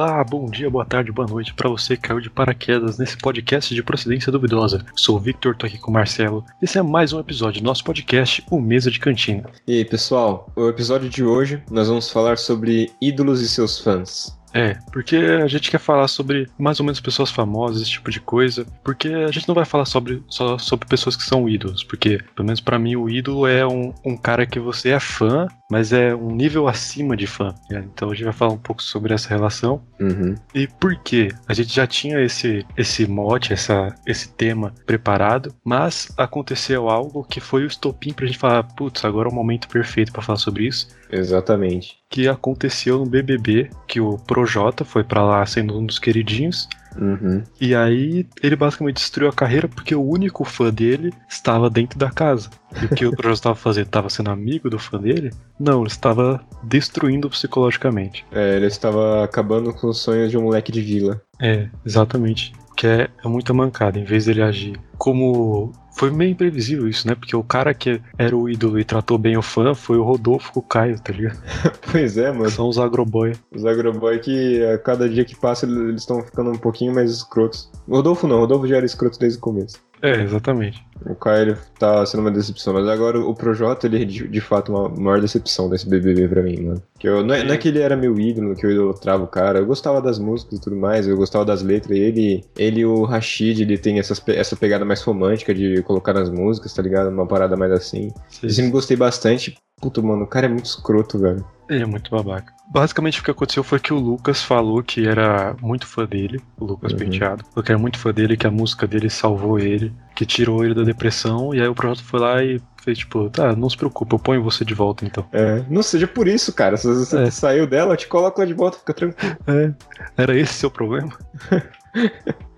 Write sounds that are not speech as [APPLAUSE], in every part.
Olá, bom dia, boa tarde, boa noite para você que caiu de paraquedas nesse podcast de procedência duvidosa. Sou o Victor, tô aqui com o Marcelo. Esse é mais um episódio do nosso podcast, o Mesa de Cantina. E aí, pessoal, o episódio de hoje nós vamos falar sobre ídolos e seus fãs. É, porque a gente quer falar sobre mais ou menos pessoas famosas, esse tipo de coisa. Porque a gente não vai falar sobre, só sobre pessoas que são ídolos. Porque, pelo menos para mim, o ídolo é um, um cara que você é fã, mas é um nível acima de fã. né? Então a gente vai falar um pouco sobre essa relação. Uhum. E por quê? A gente já tinha esse, esse mote, essa, esse tema preparado, mas aconteceu algo que foi o estopim pra gente falar, putz, agora é o momento perfeito pra falar sobre isso. Exatamente. Que aconteceu no BBB, que o Projota foi pra lá sendo um dos queridinhos. Uhum. E aí ele basicamente destruiu a carreira porque o único fã dele estava dentro da casa. E o que o [LAUGHS] Projota estava fazendo? Estava sendo amigo do fã dele? Não, ele estava destruindo psicologicamente. É, ele estava acabando com os sonhos de um moleque de vila. É, exatamente. Que é, é muita mancada. Em vez dele agir como. Foi meio imprevisível isso, né? Porque o cara que era o ídolo e tratou bem o fã foi o Rodolfo com o Caio, tá ligado? [LAUGHS] pois é, mano. São os agroboy. Os agroboy que a cada dia que passa eles estão ficando um pouquinho mais escrotos. O Rodolfo não, o Rodolfo já era escroto desde o começo. É, exatamente. O Caio tá sendo uma decepção, mas agora o Projota, ele é de, de fato uma maior decepção desse BBB pra mim, mano. Que eu, não, é, não é que ele era meu ídolo, que eu idolatrava o cara, eu gostava das músicas e tudo mais, eu gostava das letras, e ele, ele o Rashid, ele tem essas, essa pegada mais romântica de colocar nas músicas, tá ligado? Uma parada mais assim. Eu sempre gostei bastante. Puta, mano, o cara é muito escroto, velho. Ele é muito babaca. Basicamente o que aconteceu foi que o Lucas falou que era muito fã dele, o Lucas Uhum. Penteado. Falou que era muito fã dele, que a música dele salvou ele, que tirou ele da depressão. E aí o Projota foi lá e fez tipo, tá, não se preocupa, eu ponho você de volta então. É, não seja por isso, cara. Se você É. saiu dela, eu te coloco lá de volta, fica tranquilo. É, era esse seu problema? [LAUGHS]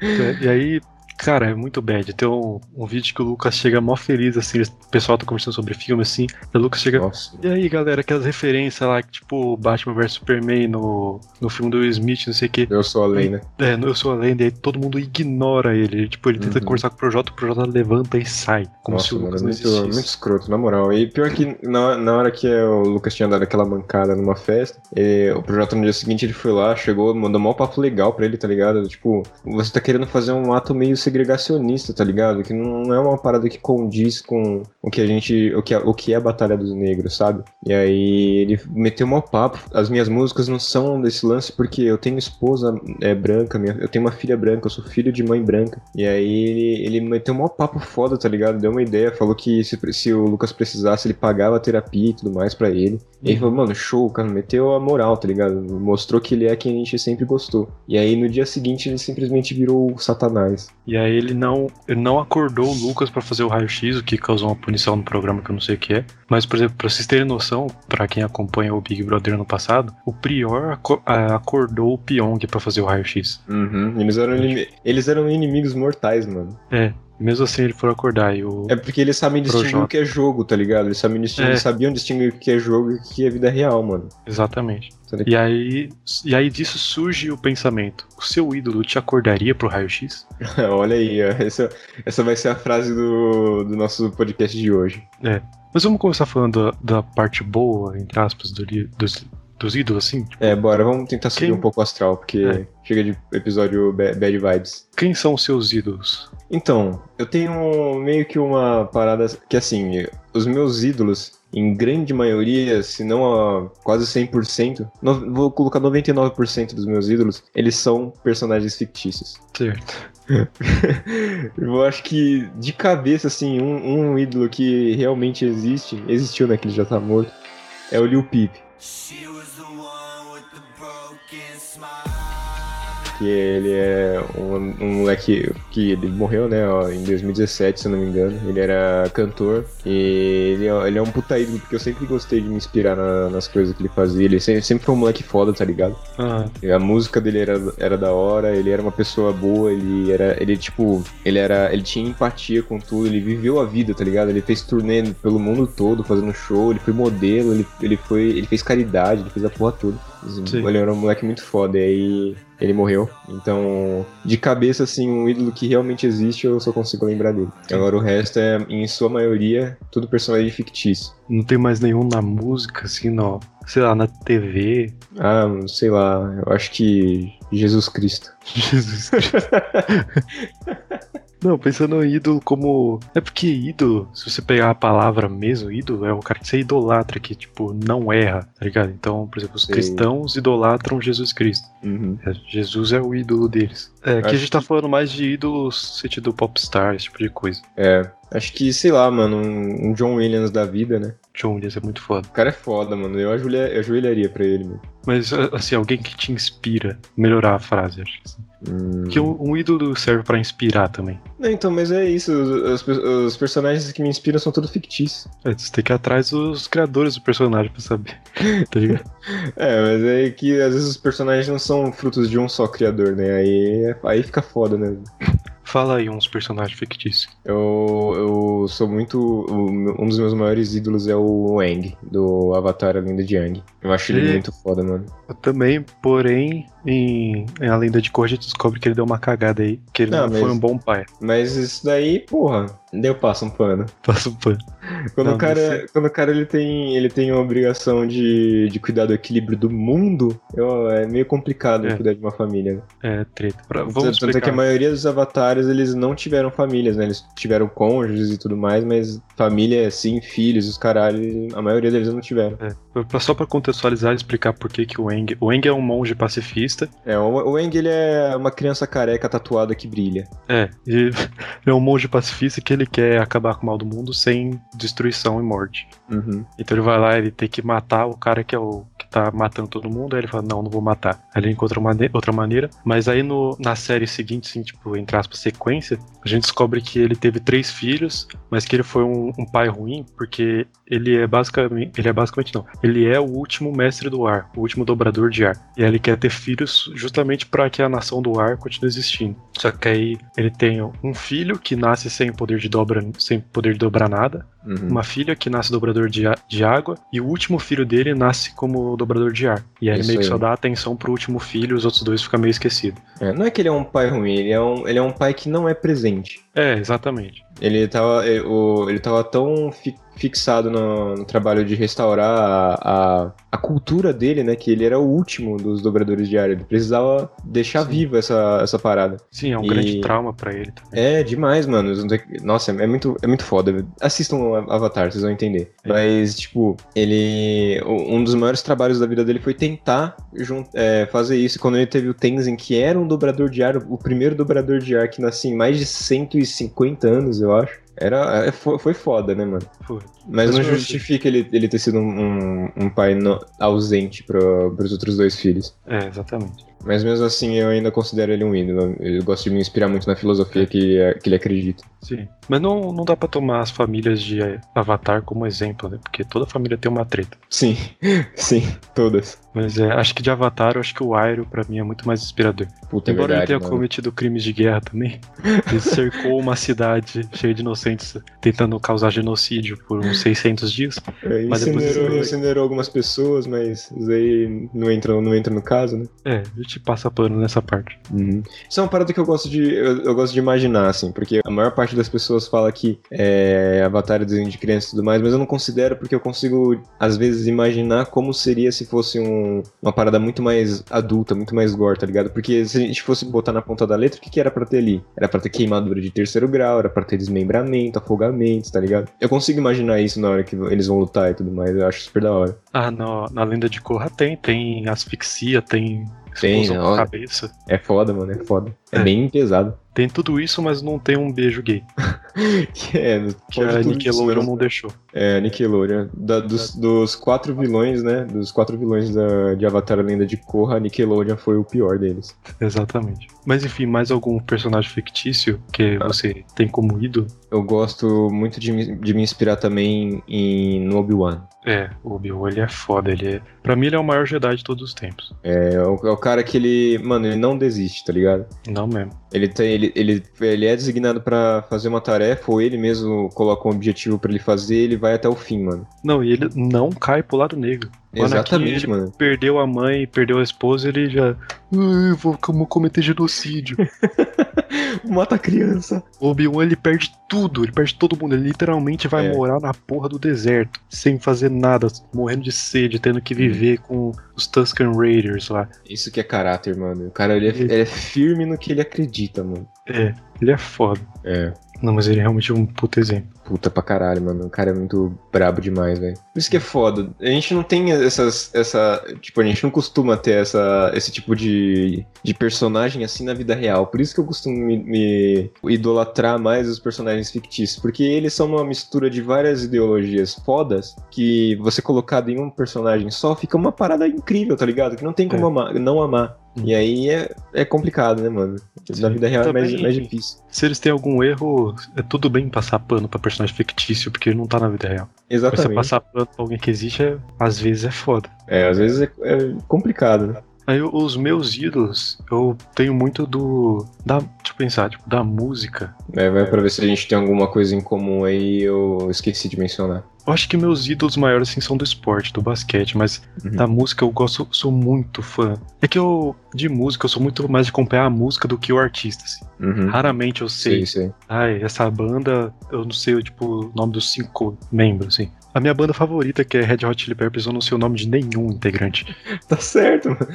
É, e aí, cara, é muito bad. Tem um, um vídeo que o Lucas chega mó feliz, assim, o pessoal tá conversando sobre filme, assim, e o Lucas chega. Nossa. E aí, galera, aquelas referências lá, que, tipo, Batman vs Superman no, no filme do Will Smith, não sei o quê. Eu sou a lei, né? É, eu sou a lenda, e aí todo mundo ignora ele. Tipo, ele tenta Uhum. conversar com o Projota, o Projota levanta e sai. Como se Nossa, o mano, Lucas é não muito, muito escroto, na moral. E pior que na, na hora que o Lucas tinha dado aquela mancada numa festa, e o projeto no dia seguinte ele foi lá, chegou, mandou um papo legal pra ele, tá ligado? Tipo, você tá querendo fazer um ato meio segregacionista, tá ligado? Que não é uma parada que condiz com o que a gente. o que é, o que é a Batalha dos Negros, sabe? E aí ele meteu um papo. As minhas músicas não são desse lance porque eu tenho esposa é, branca, minha- eu tenho uma filha branca, eu sou filho de mãe branca. E aí ele, ele meteu um papo foda, tá ligado? Deu uma ideia, falou que se, se o Lucas precisasse, ele pagava a terapia e tudo mais pra ele. E ele falou, mano, show, cara, meteu a moral, tá ligado? Mostrou que ele é quem a gente sempre gostou. E aí no dia seguinte ele simplesmente virou o Satanás. E aí ele não, ele não acordou o Lucas pra fazer o raio-x, o que causou uma punição no programa que eu não sei o que é. Mas, por exemplo, pra vocês terem noção, pra quem acompanha o Big Brother ano passado, o Prior aco- acordou o Pyong pra fazer o raio-x. Uhum. Eles eram, eles eram inimigos mortais, mano. É, mesmo assim ele foi acordar e o... É porque eles sabem distinguir Projota. o que é jogo, tá ligado? Eles, sabem distinguir, É. eles sabiam distinguir o que é jogo e o que é vida real, mano. Exatamente. Tá? E aí, e aí disso surge o pensamento: o seu ídolo te acordaria pro raio-x? [LAUGHS] Olha aí. Essa, essa vai ser a frase do, do nosso podcast de hoje. Mas vamos começar falando da, da parte boa, entre aspas, do dos, ídolos, assim? Tipo, É, bora, vamos tentar subir Quem- um pouco o astral, porque É. chega de episódio ba- bad vibes. Quem são os seus ídolos? Então, eu tenho meio que uma parada que assim, os meus ídolos, em grande maioria, se não a quase 100%, no- vou colocar 99% dos meus ídolos, eles são personagens fictícios. Certo. [LAUGHS] eu acho que de cabeça, assim, um, um ídolo que realmente existe, existiu, né, que ele já tá morto, é o Lil Peep. Que ele é um, um moleque que ele morreu, né, ó, em 2017, se eu não me engano. Ele era cantor e ele, é- ele é um puta ídolo, porque eu sempre gostei de me inspirar na- nas coisas que ele fazia. Ele sempre, sempre foi um moleque foda, tá ligado? A música dele era, era da hora, ele era uma pessoa boa, ele era, ele tipo, ele era, ele tinha empatia com tudo, ele viveu a vida, tá ligado? Ele fez turnê pelo mundo todo, fazendo show, ele foi modelo, ele, ele foi, ele fez caridade, ele fez a porra toda. Sim. Ele era um moleque muito foda, e aí ele morreu. Então, de cabeça, assim, um ídolo que realmente existe, eu só consigo lembrar dele. Agora o resto é, em sua maioria, tudo personagem fictício. Não tem mais nenhum na música, assim, não. Sei lá, na TV. Ah, sei lá, eu acho que Jesus Cristo. [LAUGHS] Jesus Cristo. [LAUGHS] Não, pensando em ídolo como. É porque ídolo, se você pegar a palavra mesmo, ídolo, é o cara que você idolatra, que, tipo, não erra, tá ligado? Então, por exemplo, os Sei. cristãos idolatram Jesus Cristo. Uhum. É, Jesus é o ídolo deles. É, aqui a Acho gente tá falando mais de ídolos no sentido popstar, esse tipo de coisa. É, acho que, sei lá, mano, um, um John Williams da vida, né? John Williams é muito foda. O cara é foda, mano. Eu, ajoelha, eu ajoelharia pra ele, mano. Mas, assim, alguém que te inspira. Melhorar a frase, acho que sim. Hum. Porque um, um ídolo serve pra inspirar também. Não, então, mas é isso. Os, os os personagens que me inspiram são todos fictícios. É, você tem que ir atrás dos criadores do personagem pra saber. [LAUGHS] tá ligado? [LAUGHS] É, mas é que às vezes os personagens não são frutos de um só criador, né? Aí, aí fica foda, né? Fala aí uns personagens fictícios. Eu, eu sou muito. Um dos meus maiores ídolos é o Aang, do Avatar A Lenda de Aang. Eu acho ele E- muito foda, mano. Eu também, porém, em, em A Lenda de Korra, a gente descobre que ele deu uma cagada aí, que ele Não, não, mas- foi um bom pai. Mas isso daí, porra, deu passo um pano. Passa o pano. Quando Não, o cara, quando o cara ele tem, ele tem a obrigação de, de cuidar do equilíbrio do mundo, eu- é meio complicado É. cuidar de uma família. né? É, treta. Pra- vamos Tanto é que a maioria dos avatares, eles não tiveram famílias, né? Eles tiveram cônjuges e tudo mais, mas família, sim, filhos, os caralho, a maioria deles não tiveram. É, só pra contextualizar e explicar por que, que o Eng. O Eng é um monge pacifista. É, o, o Aang, ele é uma criança careca tatuada que brilha. É, e ele [LAUGHS] é um monge pacifista que ele quer acabar com o mal do mundo sem destruição e morte. Uhum. Então ele vai lá, ele tem que matar o cara que é o que tá matando todo mundo, aí ele fala, não, não vou matar. Aí ele encontra uma outra maneira, mas aí no, na série seguinte, assim, tipo, entre aspas, sequência, a gente descobre que ele teve três filhos, mas que ele foi um, um pai ruim, porque ele é basicamente, ele é basicamente não, ele é o último mestre do ar, o último dobrador de ar. E aí ele quer ter filhos justamente para que a nação do ar continue existindo. Só que aí ele tem um filho que nasce sem poder de dobra, sem poder de dobrar nada, Uhum. uma filha que nasce dobrador de, a- de água e o último filho dele nasce como dobrador de ar. E aí ele meio que aí. só dá atenção pro último filho e os outros dois ficam meio esquecidos. É, não é que ele é um pai ruim, ele é um, ele é um pai que não é presente. É, exatamente. Ele tava, ele, o- ele tava tão fixado no, no trabalho de restaurar a, a, a cultura dele, né? Que ele era o último dos dobradores de ar. Ele precisava deixar Sim. viva essa, essa parada. Sim, é um E- grande trauma pra ele também. É demais, mano. Nossa, é muito, é muito foda. Assistam o Avatar, vocês vão entender. É. Mas, tipo, ele. Um dos maiores trabalhos da vida dele foi tentar jun- é, fazer isso. Quando ele teve o Tenzin, que era um dobrador de ar, o primeiro dobrador de ar que nascia em mais de 150 anos, eu acho. Era, é, foi, foi foda, né, mano? Foi. Mas não justifica ele, ele ter sido um, um- pai no- ausente para pros outros dois filhos. É, exatamente. Mas mesmo assim, eu ainda considero ele um ídolo. Eu gosto de me inspirar muito na filosofia que, que ele acredita. Sim. Mas não, não dá pra tomar as famílias de eh, Avatar como exemplo, né? Porque toda família tem uma treta. Sim, [LAUGHS] sim, todas. Mas é, acho que de Avatar, eu acho que o Airo, pra mim, é muito mais inspirador. Puta, é Embora verdade, ele tenha cometido crimes de guerra também, [LAUGHS] ele cercou uma cidade cheia de inocentes, tentando causar genocídio por uns 600 dias. É, mas depois incinerou, ele- incinerou algumas pessoas, mas isso aí não entra, não entra no caso, né? É, gente passa pano nessa parte. Isso é uma parada que eu gosto de. Eu, eu gosto de imaginar, assim, porque a maior parte das pessoas fala que é, Avatar é desenho de criança e tudo mais, mas eu não considero porque eu consigo, às vezes, imaginar como seria se fosse um- uma parada muito mais adulta, muito mais gore, tá ligado? Porque se a gente fosse botar na ponta da letra, o que, que era pra ter ali? Era pra ter queimadura de terceiro grau, era pra ter desmembramento, afogamento, tá ligado? Eu consigo imaginar isso na hora que eles vão lutar e tudo mais, eu acho super da hora. Ah, na, na lenda de Korra tem, tem asfixia, tem Tem, ó. na cabeça. É foda, mano, é foda. É, É. bem pesado. Tem tudo isso, mas não tem um beijo gay. [LAUGHS] Que é, Que pode a Nickelodeon não deixou. É, Nickelodeon. Da- dos, dos quatro vilões, né? Dos quatro vilões da, de Avatar A Lenda de Korra, Nickelodeon foi o pior deles. Exatamente. Mas enfim, mais algum personagem fictício que Ah. você tem como ídolo? Eu gosto muito de me, de me inspirar também em no Obi-Wan. É, o Obi-Wan, ele é foda, ele é... Pra mim ele é o maior Jedi de todos os tempos. É o, é o cara que ele. Mano, ele não desiste, tá ligado? Não mesmo. Ele, tem, ele, ele, ele é designado pra fazer uma tarefa, ou ele mesmo coloca um objetivo pra ele fazer, ele vai até o fim, mano. Não, e ele não cai pro lado negro. Exatamente, ele mano. Perdeu a mãe, perdeu a esposa, ele já. "Ai, vou como cometer genocídio. [LAUGHS] Mata a criança. O Obi-Wan ele perde tudo, ele perde todo mundo. Ele literalmente vai É. morar na porra do deserto, sem fazer nada, morrendo de sede, tendo que viver com os Tusken Raiders lá. Isso que é caráter, mano. O cara, ele é, ele é firme no que ele acredita, mano. É, ele é foda. É. Não, mas ele é realmente um puto exemplo. Puta pra caralho, mano. O cara é muito brabo demais, velho. Por isso que é foda. A gente não tem essas. Essa, tipo, a gente não costuma ter essa, esse tipo de, de personagem assim na vida real. Por isso que eu costumo me, me idolatrar mais os personagens fictícios. Porque eles são uma mistura de várias ideologias fodas que você colocado em um personagem só fica uma parada incrível, tá ligado? Que não tem como É. amar, não amar. Hum. E aí é, é complicado, né, mano? Sim. Na vida real é mais, mais difícil. Se eles têm algum erro, é tudo bem passar pano pra personagem fictício, porque ele não tá na vida real. Você Exatamente. passar pano pra alguém que existe, é- às vezes é foda. É, às vezes é, é complicado, né? Aí os meus ídolos, eu tenho muito do. Da, deixa eu pensar, tipo, da música. É, vai pra ver se a gente tem alguma coisa em comum aí, eu esqueci de mencionar. Eu acho que meus ídolos maiores assim são do esporte, do basquete, mas Uhum. da música eu gosto, sou muito fã. É que eu, de música, eu sou muito mais de acompanhar a música do que o artista, assim. Uhum. Raramente eu sei, Sei, sei. ai, essa banda, eu não sei, tipo, o nome dos cinco membros, assim. A minha banda favorita, que é Red Hot Chili Peppers, eu não sei o nome de nenhum integrante. [LAUGHS] Tá certo, mano.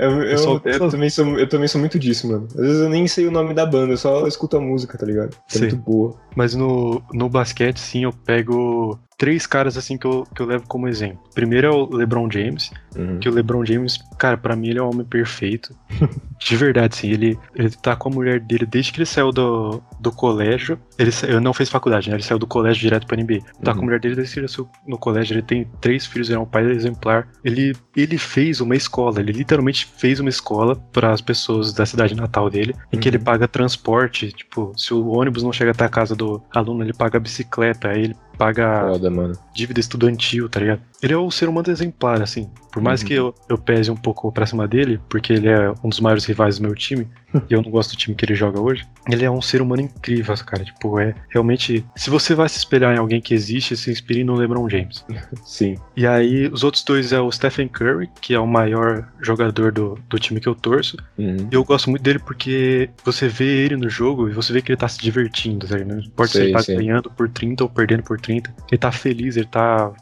Eu, eu, só- eu só- também sou, eu também sou muito disso, mano. Às vezes eu nem sei o nome da banda, eu só escuto a música, tá ligado? É Sim. muito boa. Mas no, no basquete, sim, eu pego três caras assim que eu, que eu levo como exemplo. Primeiro é o LeBron James, Uhum. que o LeBron James, cara, pra mim ele é um homem perfeito. [LAUGHS] De verdade, sim. Ele, ele tá com a mulher dele desde que ele saiu do, do colégio. Ele, sa- não fez faculdade, né? Ele saiu do colégio direto pra NBA. Tá com a Uhum. mulher dele desde que ele saiu no colégio. Ele tem três filhos, ele é um pai exemplar. Ele, ele fez uma escola, ele literalmente fez uma escola para as pessoas da cidade natal dele, em que Uhum. ele paga transporte. Tipo, se o ônibus não chega até a casa do aluno, ele paga a bicicleta, aí ele paga Foda, dívida estudantil, tá ligado? Ele é o ser humano exemplar, assim. Por mais Uhum. que eu, eu pese um pouco pra cima dele, porque ele é um dos maiores rivais do meu time, [LAUGHS] e eu não gosto do time que ele joga hoje, ele é um ser humano incrível, cara. Tipo, é realmente. Se você vai se espelhar em alguém que existe, se inspire no LeBron James. [LAUGHS] Sim. E aí, os outros dois é o Stephen Curry, que é o maior jogador do, do time que eu torço. Uhum. E eu gosto muito dele porque você vê ele no jogo e você vê que ele tá se divertindo, tá ligado? Não importa se Sei, ele tá sei. ganhando por 30 ou perdendo por 30. Ele tá feliz, ele tá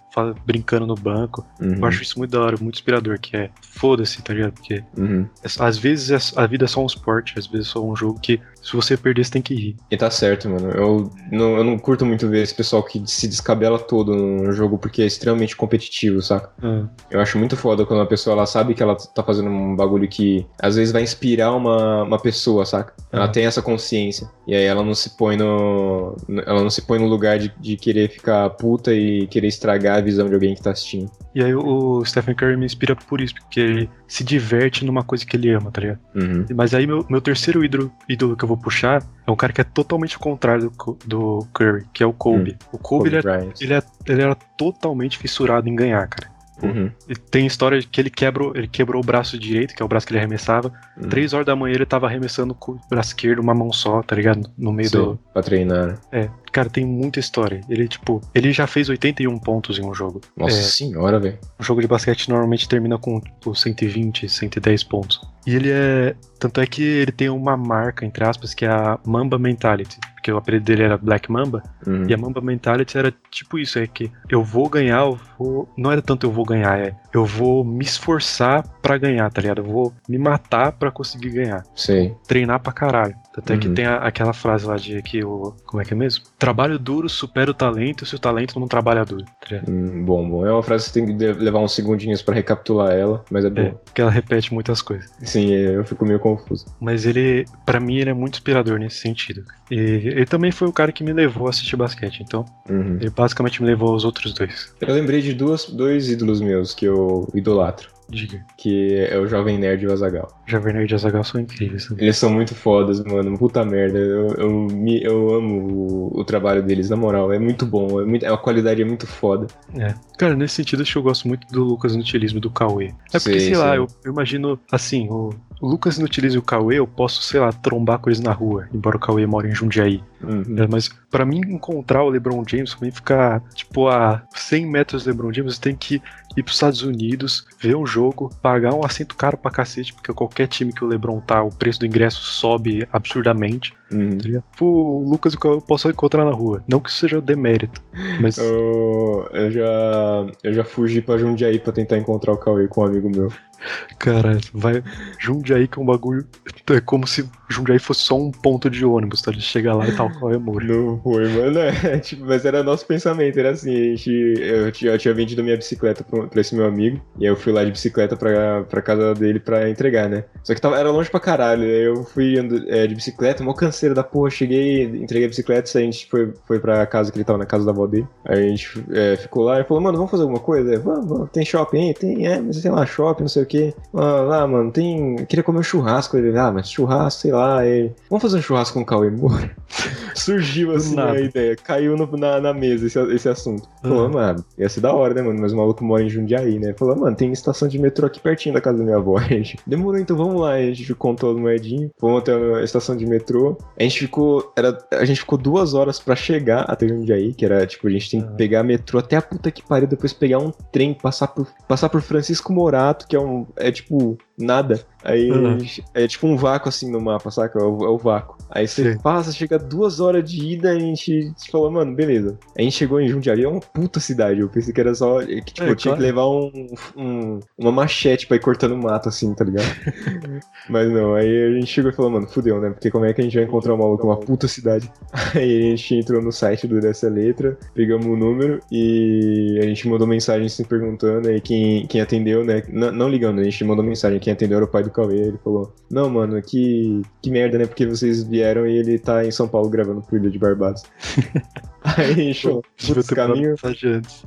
brincando no banco. Uhum. Eu acho isso muito da hora, muito inspirador, que é foda-se, tá ligado? Porque Uhum. é- às vezes é- a vida é só um esporte, às vezes é só um jogo que se você perder, você tem que rir. E tá certo, mano. Eu não, eu não curto muito ver esse pessoal que se descabela todo no jogo porque é extremamente competitivo, saca? Ah, Eu acho muito foda quando a pessoa ela sabe que ela tá fazendo um bagulho que às vezes vai inspirar uma, uma pessoa, saca? Ela Uhum. tem essa consciência. E aí ela não se põe no. Ela não se põe no lugar de, de querer ficar puta e querer estragar a visão de alguém que tá assistindo. E aí o Stephen Curry me inspira por isso, porque ele se diverte numa coisa que ele ama, tá ligado? Uhum. Mas aí meu, meu terceiro ídolo, ídolo que eu vou puxar é um cara que é totalmente o contrário do, do Curry, que é o Kobe. O Kobe, ele, é, ele, é, ele era totalmente fissurado em ganhar, cara. Uhum. E tem história de que ele quebrou, ele quebrou o braço direito, que é o braço que ele arremessava. Uhum. Três horas da manhã ele tava arremessando com o braço esquerdo, uma mão só, tá ligado? No meio Sei, do. Pra treinar. É. Cara, tem muita história. Ele, tipo, ele já fez 81 pontos em um jogo. Nossa É. senhora, velho. Um jogo de basquete normalmente termina com tipo, 120, 110 pontos. E ele é. Tanto é que ele tem uma marca, entre aspas, que é a Mamba Mentality. Porque o apelido dele era Black Mamba. Uhum. E a Mamba Mentality era tipo isso: é que eu vou ganhar, eu vou. Não era tanto eu vou ganhar, é eu vou me esforçar pra ganhar, tá ligado? Eu vou me matar pra conseguir ganhar. Sei. Treinar pra caralho. Tanto é que Uhum. tem a- aquela frase lá de que o. Como é que é mesmo? Trabalho duro supera o talento se o talento não trabalha duro. Tá? Hum, bom, bom. É uma frase que você tem que levar uns segundinhos pra recapitular ela, mas é É, boa. porque ela repete muitas coisas. Sim, eu fico meio confuso. Mas ele, pra mim, ele é muito inspirador nesse sentido. E ele também foi o cara que me levou a assistir basquete, então Uhum. ele basicamente me levou aos outros dois. Eu lembrei de duas, dois ídolos meus que eu idolatro, Diga. que é o Jovem Nerd e o Azagal. Jovem Nerd e Azaghal são incríveis. né? Eles são muito fodas, mano. Puta merda. Eu, eu, me- eu amo o, o trabalho deles, na moral. É muito bom. É muito, a qualidade é muito foda. É. Cara, nesse sentido, acho que eu gosto muito do Lucas Inutilismo e do Cauê. É porque, Sei, sei, lá, eu, eu imagino, assim, o, o Lucas Inutilismo e o Cauê, eu posso, sei lá, trombar com eles na rua, embora o Cauê mora em Jundiaí. Uhum. É, mas pra mim encontrar o LeBron James, pra mim ficar tipo a 100 metros do LeBron James, você tem que ir pros Estados Unidos, ver um jogo, pagar um assento caro pra cacete, porque qualquer time que o LeBron tá, o preço do ingresso sobe absurdamente. Uhum. Tá o Lucas eu posso encontrar na rua. Não que isso seja demérito, mas Eu, eu já eu já fugi pra Jundiaí pra tentar encontrar o Cauê com um amigo meu. Cara, vai. Jundiaí que é um bagulho. É como se Jundiaí fosse só um ponto de ônibus, tá? Ele chega lá e tal, qual é amor. Não foi, mano. É, [LAUGHS] tipo, mas era nosso pensamento, era assim, a gente, eu, tinha, eu tinha vendido minha bicicleta pra, pra esse meu amigo, e aí eu fui lá de bicicleta pra, pra casa dele pra entregar, né? Só que tava, era longe pra caralho, aí eu fui ando, é, de bicicleta, mó canseira da porra, cheguei, entreguei a bicicleta, a gente foi, foi pra casa que ele tava, na casa da avó dele, aí a gente é, ficou lá e falou, mano, vamos fazer alguma coisa? É, vamos, vamos, tem shopping aí? Tem, é, mas tem lá shopping, não sei o que. Ah, lá, mano, tem, eu queria comer um churrasco, ele, ah, mas churrasco, sei lá, vamos fazer um churrasco com o Cauê, bora. [LAUGHS] Surgiu assim nada. a ideia, caiu no- na, na mesa esse, esse assunto. Falou, Uhum. mano, ia ser da hora, né, mano? Mas o maluco mora em Jundiaí, né? Falou, mano, tem estação de metrô aqui pertinho da casa da minha avó. [LAUGHS] A gente, demorou, então vamos lá. A gente contou as moedinhas, fomos até a estação de metrô. A gente ficou, era, a gente ficou duas horas pra chegar até Jundiaí, que era, tipo, a gente tem que Uhum. pegar metrô até a puta que pariu, depois pegar um trem, passar por, passar por Francisco Morato, que é um, é tipo, nada. Aí Uhum. é tipo um vácuo assim no mapa, saca? É o, é o vácuo. Aí você Sim. passa, chega duas horas de ida e a gente falou, mano, beleza. A gente chegou em Jundiaí, é uma puta cidade. Eu pensei que era só. Que, tipo, É, eu tinha claro. que levar um, um- uma machete pra ir cortando mato, assim, tá ligado? [LAUGHS] Mas não, aí a gente chegou e falou, mano, fudeu, né? Porque como é que a gente vai encontrar um maluco numa puta cidade? [LAUGHS] Aí a gente entrou no site do Dessa Letra, pegamos o número e a gente mandou mensagem se perguntando. Aí quem, quem atendeu, né? N- não ligando, a gente mandou mensagem. Quem atendeu era o pai do Cauê. Ele falou: Não, mano, que, que merda, né? Porque vocês vieram e ele tá em São Paulo gravando pro Ilha de Barbados. [LAUGHS] Aí a gente falou: Devia Putz, caminho.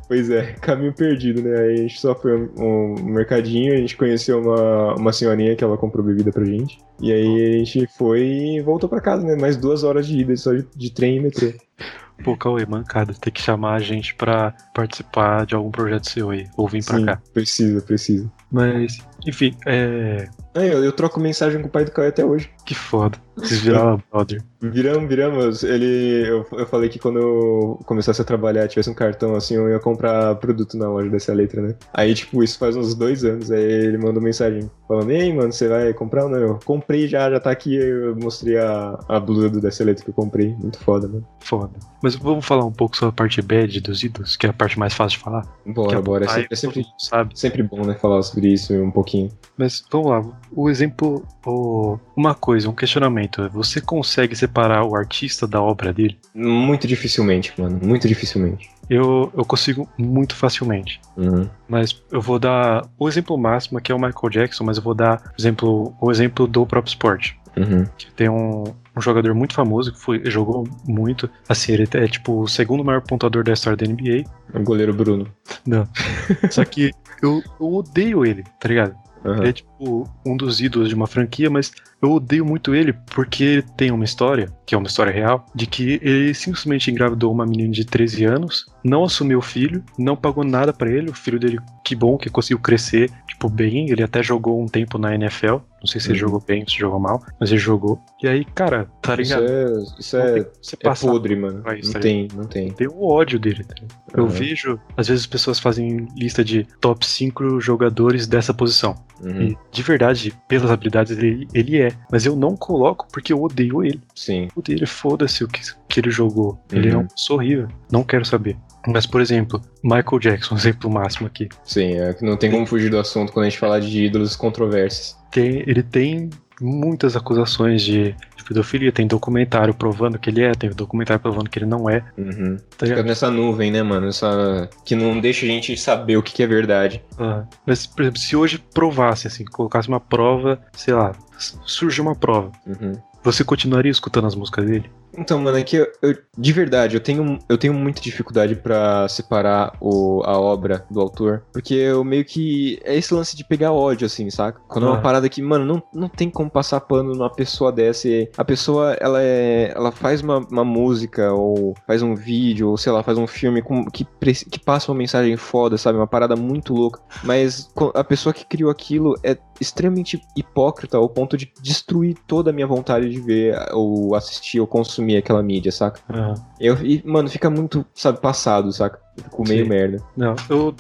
Pois é, caminho perdido, né? Aí a gente só foi um, um mercadinho, a gente conheceu uma, uma senhorinha que ela comprou bebida pra gente. E aí a gente foi e voltou pra casa, né? Mais duas horas de ida só de, de trem e metrô. [LAUGHS] Pô, Cauê, mancada. Tem que chamar a gente pra participar de algum projeto seu aí. Ou vir pra Sim, cá. precisa, precisa. Mas, enfim, é. Aí eu, eu troco mensagem com o pai do Caio até hoje. Que foda. Vocês viraram [LAUGHS] brother. Viramos, viramos. Ele. Eu, eu falei que quando eu começasse a trabalhar, tivesse um cartão assim, eu ia comprar produto na loja dessa letra, né? Aí, tipo, isso faz uns dois anos. Aí ele mandou mensagem falando: Ei, mano, você vai comprar ou não? Eu comprei já, já tá aqui. Eu mostrei a, a blusa do dessa letra que eu comprei. Muito foda, mano. Foda. Mas vamos falar um pouco sobre a parte bad dos ídolos, que é a parte mais fácil de falar. Bora, é bora. É sempre, é sempre, sabe. sempre bom, né? Falar sobre isso um pouquinho. Mas vamos lá. O exemplo. O... Uma coisa, um questionamento. Você consegue separar o artista da obra dele? Muito dificilmente, mano. Muito dificilmente. Eu, eu consigo muito facilmente. Uhum. Mas eu vou dar o exemplo máximo, que é o Michael Jackson, mas eu vou dar exemplo, o exemplo do próprio esporte. Uhum. Que tem um, um jogador muito famoso que foi, jogou muito. Assim, ele é tipo o segundo maior pontuador da história da NBA. O goleiro Bruno. [LAUGHS] Só que eu, eu odeio ele, tá ligado? Uhum. Ele é tipo um dos ídolos de uma franquia, mas eu odeio muito ele porque ele tem uma história, que é uma história real, de que ele simplesmente engravidou uma menina de 13 anos, não assumiu o filho, não pagou nada pra ele, o filho dele, que bom que conseguiu crescer, tipo, bem, ele até jogou um tempo na NFL, não sei se ele Uhum. jogou bem ou se jogou mal, mas ele jogou. E aí, cara, tá Isso ligado? é, isso é, você é passar podre, mano. isso, Não tá tem, não tem. tem o ódio dele. tá? Eu Uhum. vejo, às vezes as pessoas fazem lista de top 5 jogadores dessa posição. Uhum. E de verdade, pelas habilidades ele, ele é. Mas eu não coloco porque eu odeio ele. Sim. O dele, foda-se o que, que ele jogou. Ele é Uhum. um pessoa horrível. Não quero saber. Mas, por exemplo, Michael Jackson, [LAUGHS] exemplo máximo aqui. Sim, é que não tem como fugir do assunto quando a gente falar de ídolos controversos. Tem, ele tem muitas acusações de, de pedofilia. Tem documentário provando que ele é, tem documentário provando que ele não é. Uhum. Tá Fica nessa nuvem, né, mano? Essa... Que não deixa a gente saber o que, que é verdade. Ah, Mas, por exemplo, se hoje provasse, assim, colocasse uma prova, sei lá, surgiu uma prova, Uhum. Você continuaria escutando as músicas dele? Então, mano, é que eu, eu- de verdade, eu tenho, eu tenho muita dificuldade pra separar o, a obra do autor, porque eu meio que. É esse lance de pegar ódio, assim, saca? Quando é uma Ah. parada que, mano, não, não tem como passar pano numa pessoa dessa. A pessoa, ela é. Ela faz uma, uma música, ou faz um vídeo, ou sei lá, faz um filme com, que, que passa uma mensagem foda, sabe? Uma parada muito louca. Mas a pessoa que criou aquilo é extremamente hipócrita ao ponto de destruir toda a minha vontade de ver, ou assistir, ou consumir consumir aquela mídia, saca? Aham. Eu, e, mano, fica muito, sabe, passado, saca? Fico meio Sim. merda. Não, eu,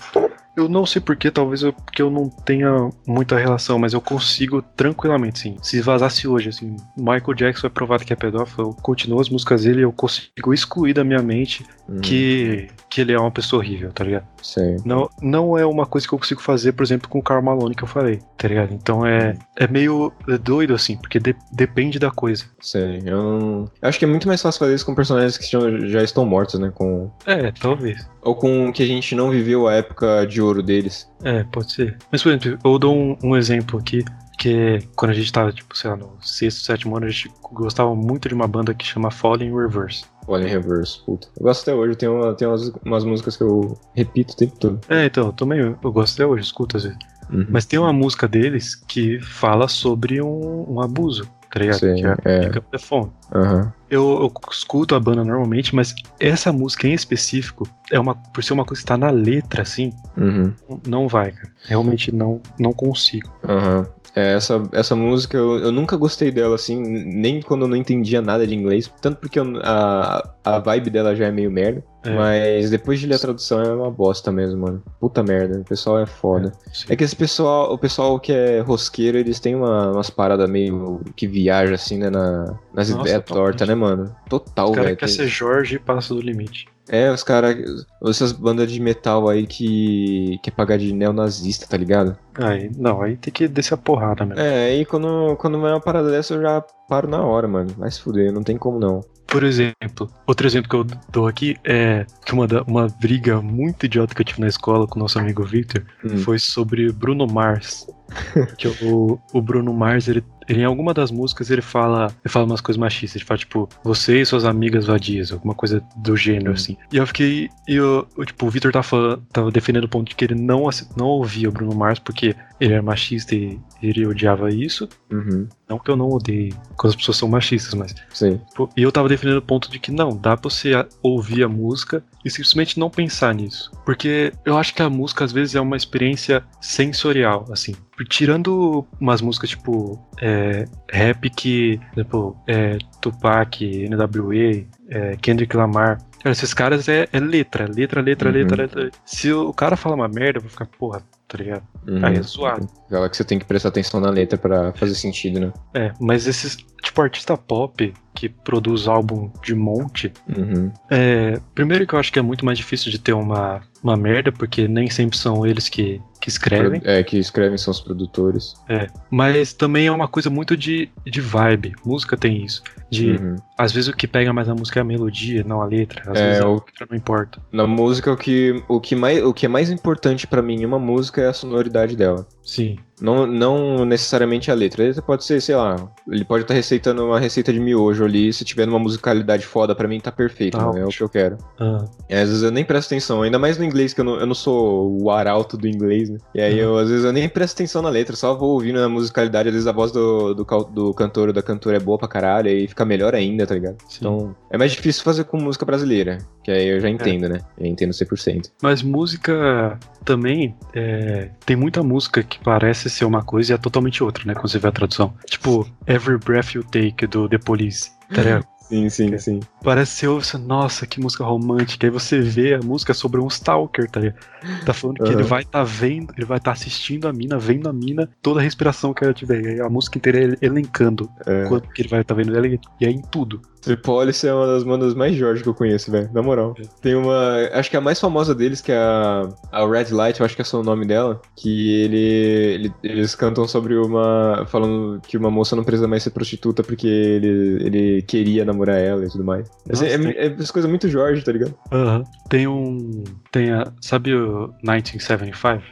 eu não sei porquê, talvez eu, porque eu não tenha muita relação, mas eu consigo tranquilamente, sim. Se vazasse hoje, assim, Michael Jackson é provado que é pedófilo, eu continuo as músicas dele e eu consigo excluir da minha mente Hum, que, que ele é uma pessoa horrível, tá ligado? Sei. Não, não é uma coisa que eu consigo fazer, por exemplo, com o Karl Malone que eu falei, tá ligado? Então é, é meio doido, assim, porque de- depende da coisa. Sei. Eu, não- eu acho que é muito mais fácil fazer isso com personagens que já, já estão mortos, né? Com... É, talvez. Ou com que a gente não viveu a época de ouro deles. É, pode ser. Mas, por exemplo, eu dou um, um exemplo aqui, que é quando a gente tava, tipo, sei lá, no sexto, sétimo ano, a gente gostava muito de uma banda que chama Falling Reverse. Olha em reverse, puta. Eu gosto até hoje, tem, uma, tem umas, umas músicas que eu repito o tempo todo. É, então, eu também, eu, eu gosto até hoje, escuto às vezes. Uhum. Mas tem uma música deles que fala sobre um, um abuso, tá ligado? Sim, que é, é. Pick Up the Phone. Aham. Eu, eu escuto a banda normalmente, mas essa música em específico, é uma, por ser uma coisa que tá na letra, assim, Uhum. não vai, cara. Realmente não, não consigo. Aham. É, essa, essa música eu, eu nunca gostei dela, assim, nem quando eu não entendia nada de inglês. Tanto porque eu- a, a vibe dela já é meio merda. É. Mas depois de ler a tradução é uma bosta mesmo, mano. Puta merda, o pessoal é foda. Sim. É que esse pessoal, o pessoal que é rosqueiro, eles têm uma, umas paradas meio que viaja assim, né, na, nas ideias tortas, né, mano? Total, o cara velho. quer ser Jorge e passa do limite. É, os caras, essas bandas de metal aí que quer pagar de neonazista, tá ligado? Aí, não, aí tem que descer a porrada mesmo. É, aí quando, quando vai uma parada dessa eu já paro na hora, mano. Vai se fuder, não tem como não. Por exemplo, outro exemplo que eu dou aqui é que uma, uma briga muito idiota que eu tive na escola com o nosso amigo Victor Hum. foi sobre Bruno Mars. [LAUGHS] que o, o Bruno Mars, ele, ele, em alguma das músicas, ele fala, ele fala umas coisas machistas. Ele fala, tipo, você e suas amigas vadias, alguma coisa do gênero, Hum. assim. E eu fiquei. Eu, eu, tipo, o Victor tava, falando- tava defendendo o ponto de que ele não, não ouvia o Bruno Mars porque ele era machista e ele odiava isso. Uhum, Não que eu não odeie quando as pessoas são machistas, mas sei. Pô, E eu tava defendendo o ponto de que não, dá pra você ouvir a música e simplesmente não pensar nisso. Porque eu acho que a música às vezes é uma experiência sensorial, assim. Tirando umas músicas tipo é, rap que, exemplo, é, Tupac, NWA, é, Kendrick Lamar. Cara, esses caras é, é letra, letra, letra, Uhum. letra, letra. Se o cara fala uma merda, eu vou ficar, porra, tá ligado? Uhum. Aí é zoado. Aquela que você tem que prestar atenção na letra pra fazer sentido, né? É, mas esses, tipo, artista pop que produz álbum de monte, Uhum. É, primeiro que eu acho que é muito mais difícil de ter uma, uma merda, porque nem sempre são eles que, que escrevem. É, que escrevem são os produtores. É, mas também é uma coisa muito de, de vibe. Música tem isso. De, Uhum. às vezes o que pega mais a música é a melodia, não a letra. Às É, vezes a o- letra não importa. Na música, o que, o, que mais, o que é mais importante pra mim em uma música é a sonoridade dela. Sim. Não, não necessariamente a letra. A letra pode ser, sei lá, ele pode estar receitando uma receita de miojo ali. Se tiver numa musicalidade foda, pra mim tá perfeito, Tá mano, é o que eu quero. Ah, E às vezes eu nem presto atenção, ainda mais no inglês, que eu não, eu não sou o arauto do inglês, né? E aí eu, às vezes eu nem presto atenção na letra, só vou ouvindo a musicalidade, às vezes a voz do, do, do cantor ou da cantora é boa pra caralho, aí fica melhor ainda, tá ligado? sim. Então, é mais difícil fazer com música brasileira, que aí eu já entendo, né? Eu entendo 100%. Mas música também é, tem muita música que parece ser uma coisa e é totalmente outra, né? Quando você vê a tradução. Tipo, Every Breath You Take do The Police. Tá ligado? Sim, sim, sim. Parece ser, você, nossa, que música romântica. Aí você vê a música sobre um stalker, tá ligado? Tá falando que Aham. ele vai tá vendo, ele vai estar assistindo a mina, vendo a mina, toda a respiração que ela tiver. E a música inteira é ele elencando É. quanto que ele vai estar vendo ela e e é em tudo. Tripolice é uma das bandas mais Jorge que eu conheço, velho. Na moral. É. Tem uma. Acho que a mais famosa deles, que é a, a Red Light, eu acho que é só o nome dela. Que ele, ele- Eles cantam sobre uma. Falando que uma moça não precisa mais ser prostituta porque ele, ele queria namorar ela e tudo mais. Assim, Nossa, é, tem- é, essas coisas muito Jorge, tá ligado? Aham. Tem um. Tem a. Sabe o 1975?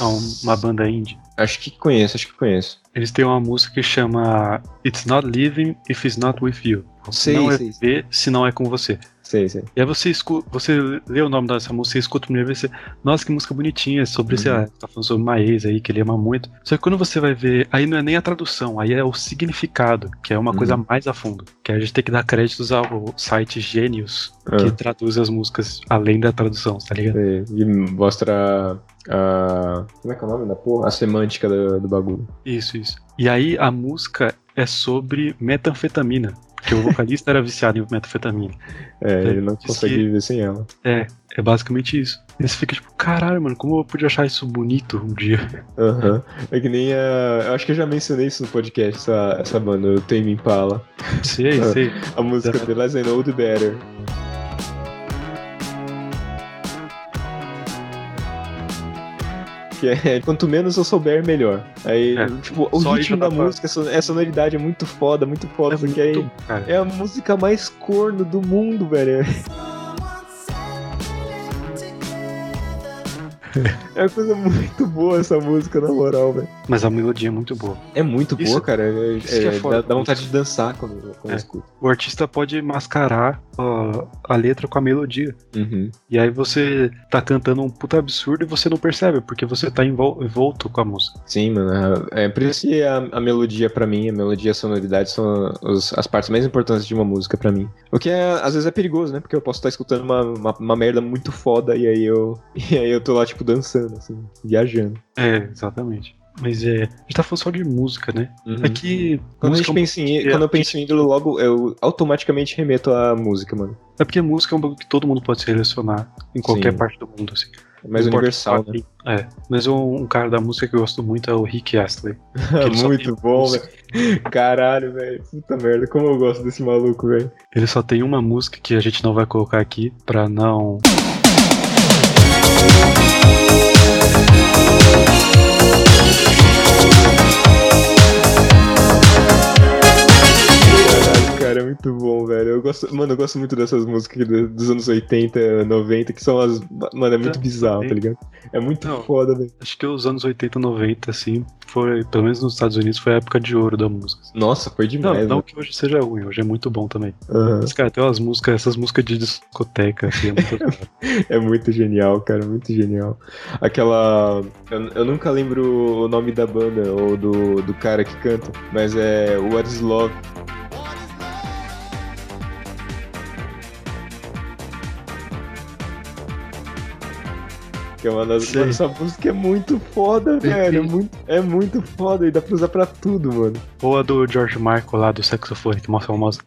É um- uma banda indie. Acho que conheço, acho que conheço. Eles têm uma música que chama It's Not Living If It's Not With You. Sei, não é sei. viver se não é com você. Sei, sei. E aí você escuta, você lê o nome dessa música, você escuta a primeira vez, você, nossa, que música bonitinha, sobre, sei Uhum. lá, tá falando sobre uma ex aí que ele ama muito. Só que quando você vai ver, aí não é nem a tradução, aí é o significado, que é uma coisa Uhum. mais a fundo. Que a gente tem que dar créditos ao site Gênios, Ah. que traduz as músicas além da tradução, tá ligado? Sei. E mostra a. Como é que é o nome da porra? A semântica do, do bagulho. Isso, isso. E aí a música é sobre metanfetamina. Porque o vocalista era viciado em metafetamina. É, ele não consegue que- viver sem ela. É, é basicamente isso. E você fica tipo, caralho, mano, como eu pude achar isso bonito um dia? Aham. É que nem a. Eu acho que eu já mencionei isso no podcast, essa, essa banda, o Tame Impala. Sei, sei. [LAUGHS] A música The Less I Know, The Better. Que é quanto menos eu souber, melhor. Aí, É, tipo, o ritmo da pra- música, a son- a sonoridade é muito foda, muito foda. É só que aí muito, cara. é a música mais corno do mundo, velho. [LAUGHS] É uma coisa muito boa essa música, na moral, velho. Mas a melodia é muito boa. É muito Isso- boa, cara. É, é é- foda. dá, dá vontade de dançar quando, quando É. eu escuto. O artista pode mascarar ó, a letra com a melodia. Uhum. E aí você tá cantando um puta absurdo e você não percebe, porque você tá envol- envolto com a música. Sim, mano. É por isso que a, a melodia, pra mim, a melodia e a sonoridade são os- as partes mais importantes de uma música pra mim. O que é, às vezes é perigoso, né? Porque eu posso estar escutando uma, uma, uma merda muito foda e aí eu. [LAUGHS] E aí eu tô lá, tipo, dançando, assim, viajando. É, exatamente. Mas é. A gente tá falando só de música, né? Uhum. É que. Quando, a música pensa em, é- quando eu penso em ídolo, logo eu automaticamente remeto à música, mano. É porque música é um bagulho que todo mundo pode se relacionar em qualquer Sim. parte do mundo, assim. É mais universal, né? É. Mas um, um cara da música que eu gosto muito é o Rick Astley. [LAUGHS] Muito bom, velho. Caralho, velho. Puta merda, como eu gosto desse maluco, velho. Ele só tem uma música que a gente não vai colocar aqui pra não. Muito bom, velho. Eu gosto, mano, eu gosto muito dessas músicas do- dos anos 80, 90, que são as. Mano, é muito Tá, bizarro, tá ligado? É muito Não. foda, velho. Acho que os anos 80, 90, assim, foi, pelo menos nos Estados Unidos, foi a época de ouro da música. Nossa, foi Não, demais, não velho. que hoje seja ruim, hoje é muito bom também. Aham. Mas, cara, tem umas músicas, essas músicas de discoteca, assim, é muito. [LAUGHS] É muito genial, cara, muito genial. Aquela. Eu, eu nunca lembro o nome da banda ou do, do cara que canta, mas é What is Love. Que é uma das. Mano, essa música é muito foda, velho. É muito, é muito foda e dá pra usar pra tudo, mano. Ou a do George Michael lá do saxofone, que mostra a famosa.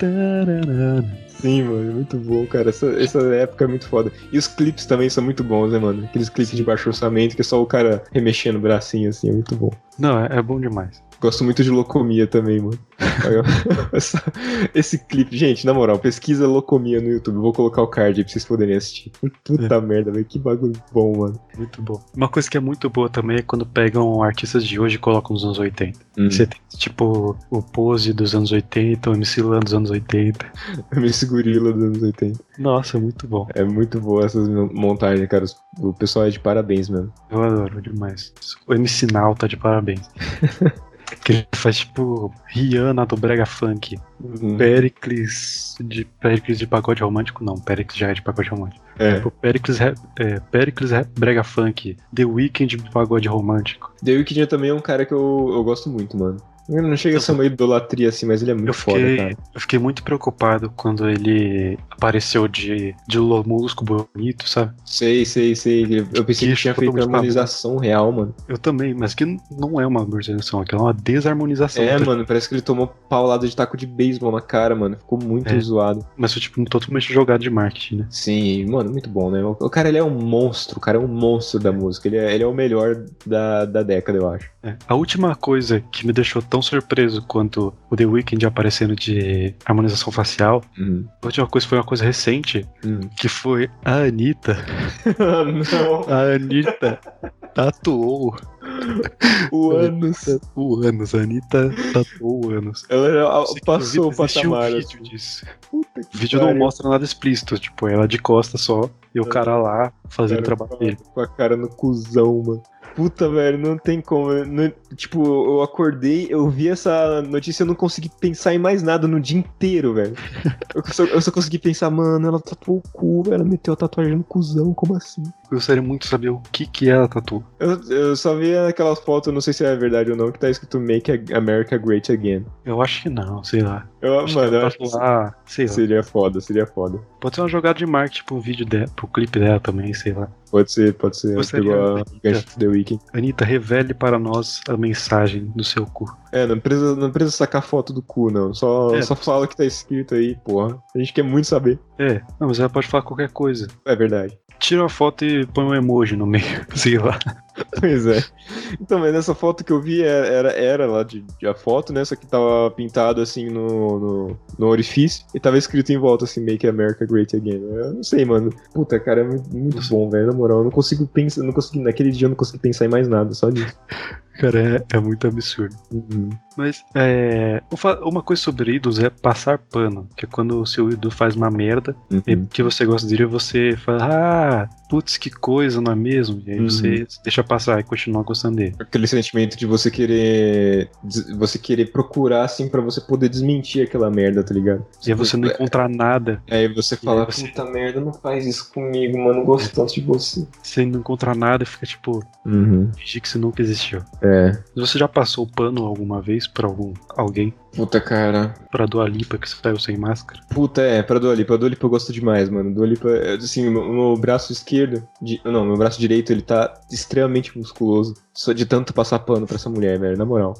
É... Sim, mano, é muito bom, cara. Essa, essa época é muito foda. E os clipes também são muito bons, né, mano? Aqueles clipes de baixo orçamento que é só o cara remexendo o bracinho assim, é muito bom. Não, é, é bom demais. Gosto muito de Locomia também, mano. [LAUGHS] Esse clipe, gente, na moral, pesquisa Locomia no YouTube. Vou colocar o card aí pra vocês poderem assistir. Puta merda, velho. Que bagulho bom, mano. Muito bom. Uma coisa que é muito boa também é quando pegam artistas de hoje e colocam nos anos 80. Hum. Você tem, tipo, o Pose dos anos 80, o MC Lan dos anos 80. Miss Gorila dos anos 80. Nossa, muito bom. É muito boa essas montagens, cara. O pessoal é de parabéns, mano. Eu adoro demais. O MC Nau tá de parabéns. [LAUGHS] que ele faz, tipo, Rihanna do Brega Funk. Uhum. Pericles de Pericles de pagode romântico, não. Pericles já é de pagode romântico. É. Tipo, Pericles, é, Pericles Brega Funk. The Weeknd de pagode romântico. The Weeknd também é um cara que eu, eu gosto muito, mano. Não chega a ser uma idolatria assim, mas ele é muito Eu foda, fiquei, cara. eu fiquei muito preocupado quando ele apareceu de, de Lomusco bonito, sabe? Sei, sei, sei. Eu pensei que Queixo tinha feito harmonização real, mano. Eu também, mas que não é uma harmonização, aquilo é uma desarmonização. É, tá? mano, parece que ele tomou paulada de taco de beisebol na cara, mano. Ficou muito É. zoado. Mas foi tipo totalmente jogado de marketing, né? Sim, mano, muito bom, né? O, o cara, ele é um monstro. O cara é um monstro da música. Ele é, ele é o melhor da, da década, eu acho. É. A última coisa que me deixou tão surpreso quanto o The Weeknd aparecendo de harmonização facial, Uhum. a última coisa foi uma coisa recente, Uhum. que foi a Anitta. Não, [LAUGHS] A Anitta tatuou o [LAUGHS] ânus. o ânus. A Anitta tatuou o ânus. Ela já passou o existe um patamar. vídeo assim. disso. Puta que O vídeo não pariu. mostra nada explícito, tipo, ela de costa só e o É. cara lá fazendo o Cara, trabalho dele. Com a cara no cuzão, mano. Puta, velho, não tem como. eu não- tipo, eu acordei, eu vi essa notícia, eu não consegui pensar em mais nada no dia inteiro, velho. Eu só, eu só consegui pensar, mano, ela tatuou o cu, velho, ela meteu a tatuagem no cuzão, como assim? gostaria muito de saber o que que é a tatu. Eu, eu só vi aquelas fotos, não sei se é verdade ou não, que tá escrito Make America Great Again. Eu acho que não, sei lá. Eu, Acho mano, que eu ela acho que tatuar, sei lá. seria foda, seria foda. Pode ser uma jogada de marketing pro vídeo dela, pro clipe dela também, sei lá. Pode ser, pode ser. Gostaria Pegou a The Weeknd. Anitta, revele para nós a mensagem do seu cu. É, não precisa, não precisa sacar foto do cu, não. Só, É. só fala o que tá escrito aí, porra. A gente quer muito saber. É, não, mas ela pode falar qualquer coisa. É verdade. Tira uma foto e põe um emoji no meio, [LAUGHS] sei lá. [LAUGHS] Pois é. Então, mas nessa foto que eu vi era, era, era lá de, de a foto, né? Só que tava pintado assim no, no, no orifício e tava escrito em volta assim, Make America Great Again. Eu não sei, mano. Puta, cara, é muito, bom, velho. Na moral, eu não consigo pensar, não consegui, naquele dia eu não consegui pensar em mais nada, só nisso. [LAUGHS] Cara, é, é muito absurdo. Uhum. Mas é, uma coisa sobre ídolos é passar pano, que é quando o seu ídolo faz uma merda e Uhum. que você gosta dele, você fala, ah, putz, que coisa, não é mesmo? E aí Uhum. você deixa passar e continua gostando dele. Aquele sentimento de você querer. Você querer procurar, assim, pra você poder desmentir aquela merda, tá ligado? E aí você não encontrar nada, Aí você fala, aí você- puta merda, não faz isso comigo, mano, gosto tanto de você. você não encontrar nada, fica tipo, Uhum. fingir que você nunca existiu. É. Você já passou pano alguma vez pra algum alguém? Puta, cara. Pra Dua Lipa que saiu sem máscara? Puta, é, pra Dua Lipa. A Dua Lipa eu gosto demais, mano. Dua Lipa, é, assim, meu, meu braço esquerdo, de- não, meu braço direito, ele tá extremamente musculoso. Só de tanto passar pano pra essa mulher, velho, na moral.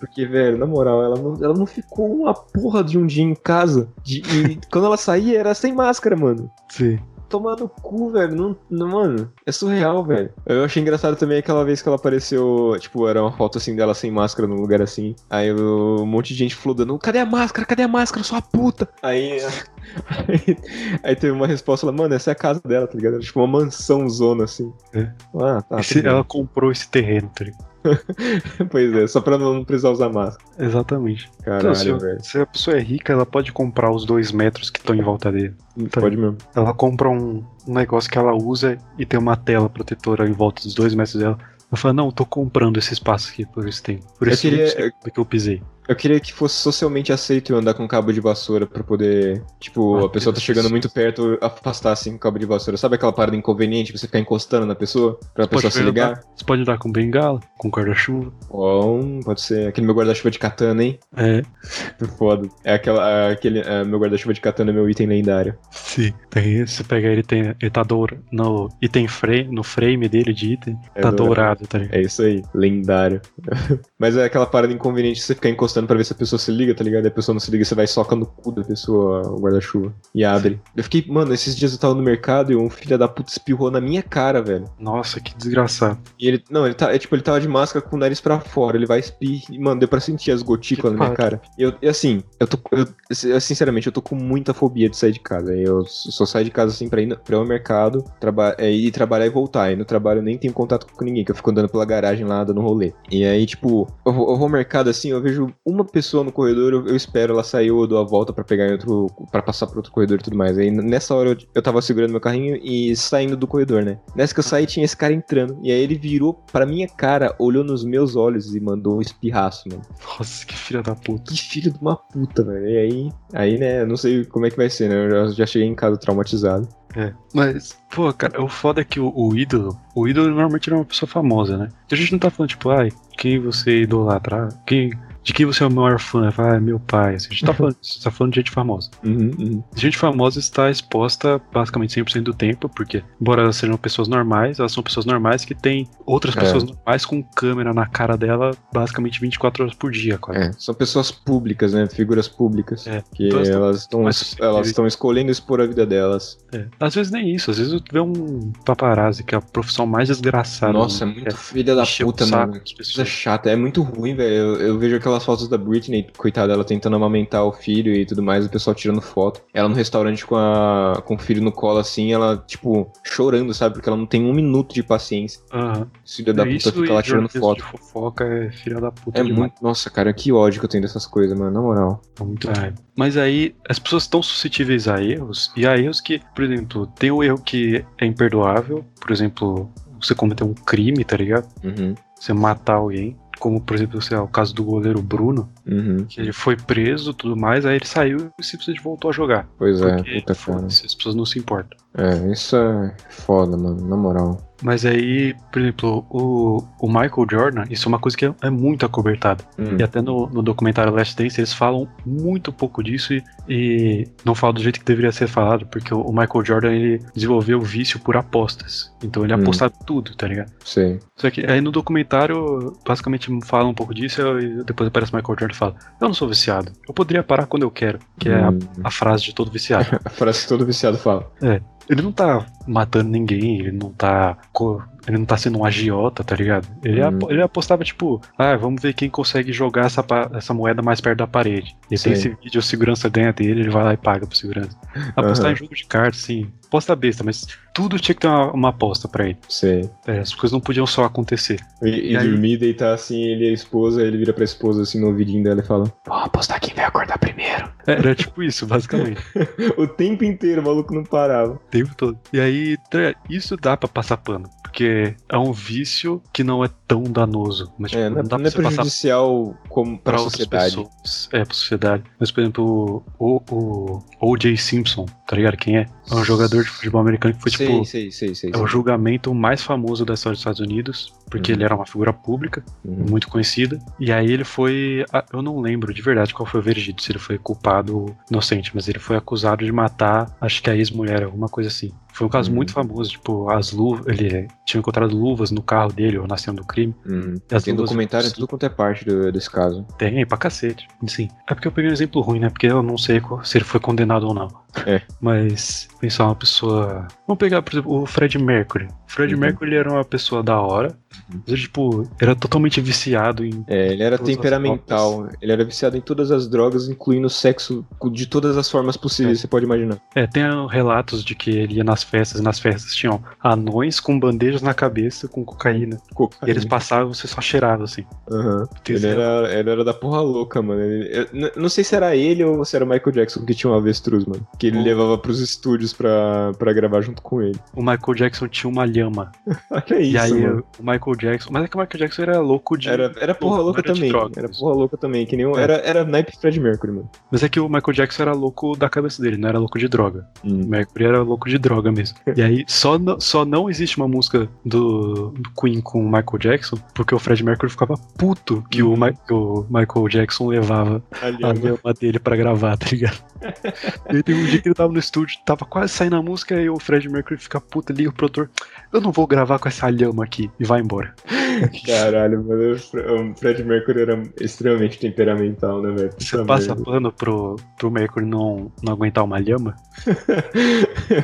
Porque, velho, na moral, ela não, ela não ficou uma porra de um dia em casa. De, e [LAUGHS] quando ela saía, era sem máscara, mano. Sim. Tomar no cu, velho. Não, não- mano, é surreal, velho. Eu achei engraçado também aquela vez que ela apareceu, tipo, era uma foto assim dela sem máscara num lugar assim. Aí um monte de gente flodando, cadê a máscara? Cadê a máscara, sua puta? Aí, aí, [LAUGHS] aí teve uma resposta lá, mano, essa é a casa dela, tá ligado? Era tipo uma mansão zona assim. É. Ah, tá. Esse- ela comprou esse terreno, tá ligado? [LAUGHS] pois é, só pra não precisar usar máscara. Exatamente. Então, Caralho, se, velho. se a pessoa é rica, ela pode comprar os dois metros que estão em volta dele. Tá. Pode mesmo. Ela compra um, um negócio que ela usa e tem uma tela protetora em volta dos dois metros dela. Ela fala, não, eu tô comprando esse espaço aqui por esse tempo. Por Eu esse queria- que eu pisei. Eu queria que fosse socialmente aceito eu andar com cabo de vassoura pra poder. Tipo, Ah, a pessoa tá chegando muito perto, afastar assim o cabo de vassoura. Sabe aquela parada inconveniente, você ficar encostando na pessoa pra pessoa se ligar? andar- você pode andar com bengala, com guarda-chuva. Ou pode ser aquele meu guarda-chuva de katana, hein? É, [LAUGHS] Foda. É aquela, é aquele, é, meu guarda-chuva de katana é meu item lendário. sim. Tem, você pega ele, tem, ele tá dourado. No item frame, no frame dele de item, É tá dourado. dourado, tá ligado? É isso aí, lendário. [LAUGHS] Mas é aquela parada inconveniente você ficar encostando pra ver se a pessoa se liga, tá ligado? E a pessoa não se liga, você vai e soca no cu da pessoa o guarda-chuva e abre. Eu fiquei, mano, esses dias eu tava no mercado e um filho da puta espirrou na minha cara, velho. Nossa, que desgraçado. E ele, não, ele tá, é tipo, ele tava de máscara com o nariz pra fora, ele vai espir, e, mano, deu pra sentir as gotículas Que na minha cara. E, eu, e assim, eu tô, eu, eu, sinceramente, eu tô com muita fobia de sair de casa. Eu só saio de casa, assim, pra ir, pra ir ao mercado, traba é, ir trabalhar e voltar. E no trabalho eu nem tenho contato com ninguém, que eu fico andando pela garagem lá, dando rolê. E aí, tipo, eu vou, eu vou ao mercado, assim, eu vejo uma pessoa no corredor, eu, eu espero ela sair, ou eu dou a volta pra pegar em outro, pra passar pro outro corredor e tudo mais. Aí, nessa hora, eu, eu tava segurando meu carrinho e saindo do corredor, né? Nessa que eu saí, tinha esse cara entrando. E aí ele virou pra minha cara, olhou nos meus olhos e mandou um espirraço, mano. Nossa, que filha da puta. Que filho de uma puta, velho. E aí, aí, né, eu não sei como é que vai ser, né? Eu já, cheguei em casa traumatizado. É. Mas, pô, cara, o foda é que o, o ídolo, o ídolo normalmente não é uma pessoa famosa, né? A gente não tá falando, tipo, ai, quem você idolatra? Quem, de quem você é o maior fã? Ah, meu pai. Assim, a gente tá [LAUGHS] falando, tá falando de gente famosa. Uhum, uhum. Gente famosa está exposta basicamente 100% do tempo, porque, embora elas sejam pessoas normais, elas são pessoas normais que têm outras É. pessoas normais com câmera na cara dela basicamente 24 horas por dia, quase. É, são pessoas públicas, né? Figuras públicas. É. Que Então elas tão elas estão elas estão escolhendo expor a vida delas. É. Às vezes nem isso, às vezes tu vê um paparazzi, que é a profissão mais desgraçada. Nossa, é mundo, muito filha da puta, mano. Que coisa chata. É muito ruim, velho. Eu, eu vejo aquelas fotos da Britney, coitada, ela tentando amamentar o filho e tudo mais, o pessoal tirando foto. Ela no restaurante com, a, com o filho no colo, assim, ela, tipo, chorando, sabe? Porque ela não tem um minuto de paciência. Aham. Esse filho da Isso puta fica lá tirando foto. De fofoca é filha da puta É demais. muito. Nossa, cara, que ódio que eu tenho dessas coisas, mano. Na moral. É muito raiva. Mas aí, as pessoas estão suscetíveis a erros, e há erros que, por exemplo, tem o erro que é imperdoável, por exemplo, você cometer um crime, tá ligado? Uhum. Você matar alguém. Como por exemplo, sei lá, o caso do goleiro Bruno, Uhum. que ele foi preso e tudo mais, aí ele saiu e simplesmente voltou a jogar. Pois é, puta foda-se, as pessoas não se importam. É, isso é foda, mano, na moral. Mas aí, por exemplo, o, o Michael Jordan, isso é uma coisa que é, é muito acobertada. Hum. E até no, no documentário Last Dance eles falam muito pouco disso e, e não falam do jeito que deveria ser falado, porque o, o Michael Jordan ele desenvolveu o vício por apostas. Então ele Hum. apostava tudo, tá ligado? Sei. Só que aí no documentário basicamente fala um pouco disso e depois aparece o Michael Jordan e fala: Eu não sou viciado, eu poderia parar quando eu quero, que é a, Hum. a frase de todo viciado. [LAUGHS] A frase que todo viciado fala. Ele não tá matando ninguém, ele não tá. Ele não tá sendo um agiota, tá ligado? Ele, Hum. apo- ele apostava, tipo, ah, vamos ver quem consegue jogar essa, essa moeda mais perto da parede. E Sei. tem esse vídeo, o segurança ganha dele, ele vai lá e paga pro segurança. Apostar Aham. em jogo de cartas, sim. Aposta besta, mas tudo tinha que ter uma, uma aposta pra ele. Sei. É, as coisas não podiam só acontecer. E, e E aí- dormir, deitar assim, ele e a esposa, ele vira pra esposa assim no ouvidinho dela e fala: Vamos apostar quem vai acordar primeiro. É, Era tipo isso, basicamente. [LAUGHS] o tempo inteiro o maluco não parava. O tempo todo. E aí, isso dá pra passar pano. Porque é um vício que não é tão danoso. Mas, tipo, É, não, não é- dá não pra é prejudicial como pra pra sociedade. pessoas. É, pra sociedade. Mas, por exemplo, o, o O.J. Simpson, tá ligado? Quem é? É um jogador de futebol americano que foi, sei, tipo, sei, sei, sei. é o julgamento mais famoso da história dos Estados Unidos, porque Uhum. ele era uma figura pública, Uhum. muito conhecida. E aí ele foi. Eu não lembro de verdade qual foi o veredito, se ele foi culpado ou inocente, mas ele foi acusado de matar, acho que a ex-mulher, alguma coisa assim. Foi um caso Uhum. muito famoso, tipo, as luvas. Ele tinha encontrado luvas no carro dele, ou na cena do crime. Uhum. Tem documentário em tudo quanto é parte do- desse caso. Tem, pra cacete. Sim. É porque eu peguei um exemplo ruim, né? Porque eu não sei se ele foi condenado ou não. É. Mas pensar uma pessoa. Vamos pegar, por exemplo, o Fred Mercury. Fred Uhum. Mercury era uma pessoa da hora. Uhum. Mas ele, tipo, era totalmente viciado em. É, ele era temperamental. Ele era viciado em todas as drogas, incluindo o sexo de todas as formas possíveis, É. você pode imaginar. É, tem relatos de que ele ia nas festas, e nas festas tinham anões com bandejas na cabeça com cocaína. E eles passavam e você só cheirava, assim. Tem Ele, era, ele era da porra louca, mano. Ele- eu não sei se era ele ou se era o Michael Jackson que tinha um avestruz, mano. Que ele Oh. levava pros estúdios pra, pra gravar junto com ele. O Michael Jackson tinha uma lhama. [LAUGHS] Olha isso, e aí mano. o Michael Jackson. Mas é que o Michael Jackson era louco de. Era, era porra louca era também. Era porra louca também. Que nem um, É. era, era naipe Fred Mercury, mano. Mas é que o Michael Jackson era louco da cabeça dele, não era louco de droga. O Hum. Mercury era louco de droga mesmo. [LAUGHS] E aí só, não- só não existe uma música do, do Queen com o Michael Jackson, porque o Fred Mercury ficava puto que, o, Mi- que o Michael Jackson levava Ali, a mano. lhama dele pra gravar, tá ligado? [LAUGHS] e aí teve um dia que ele tava no estúdio, tava quase saindo a música, e o Fred Mercury fica puto, liga o produtor, eu não vou gravar com essa lhama aqui, e vai embora. Caralho, mano. O Fre- O Fred Mercury era extremamente temperamental, né, velho? Você passa merda. pano pro, pro Mercury não, não aguentar uma lhama? [LAUGHS]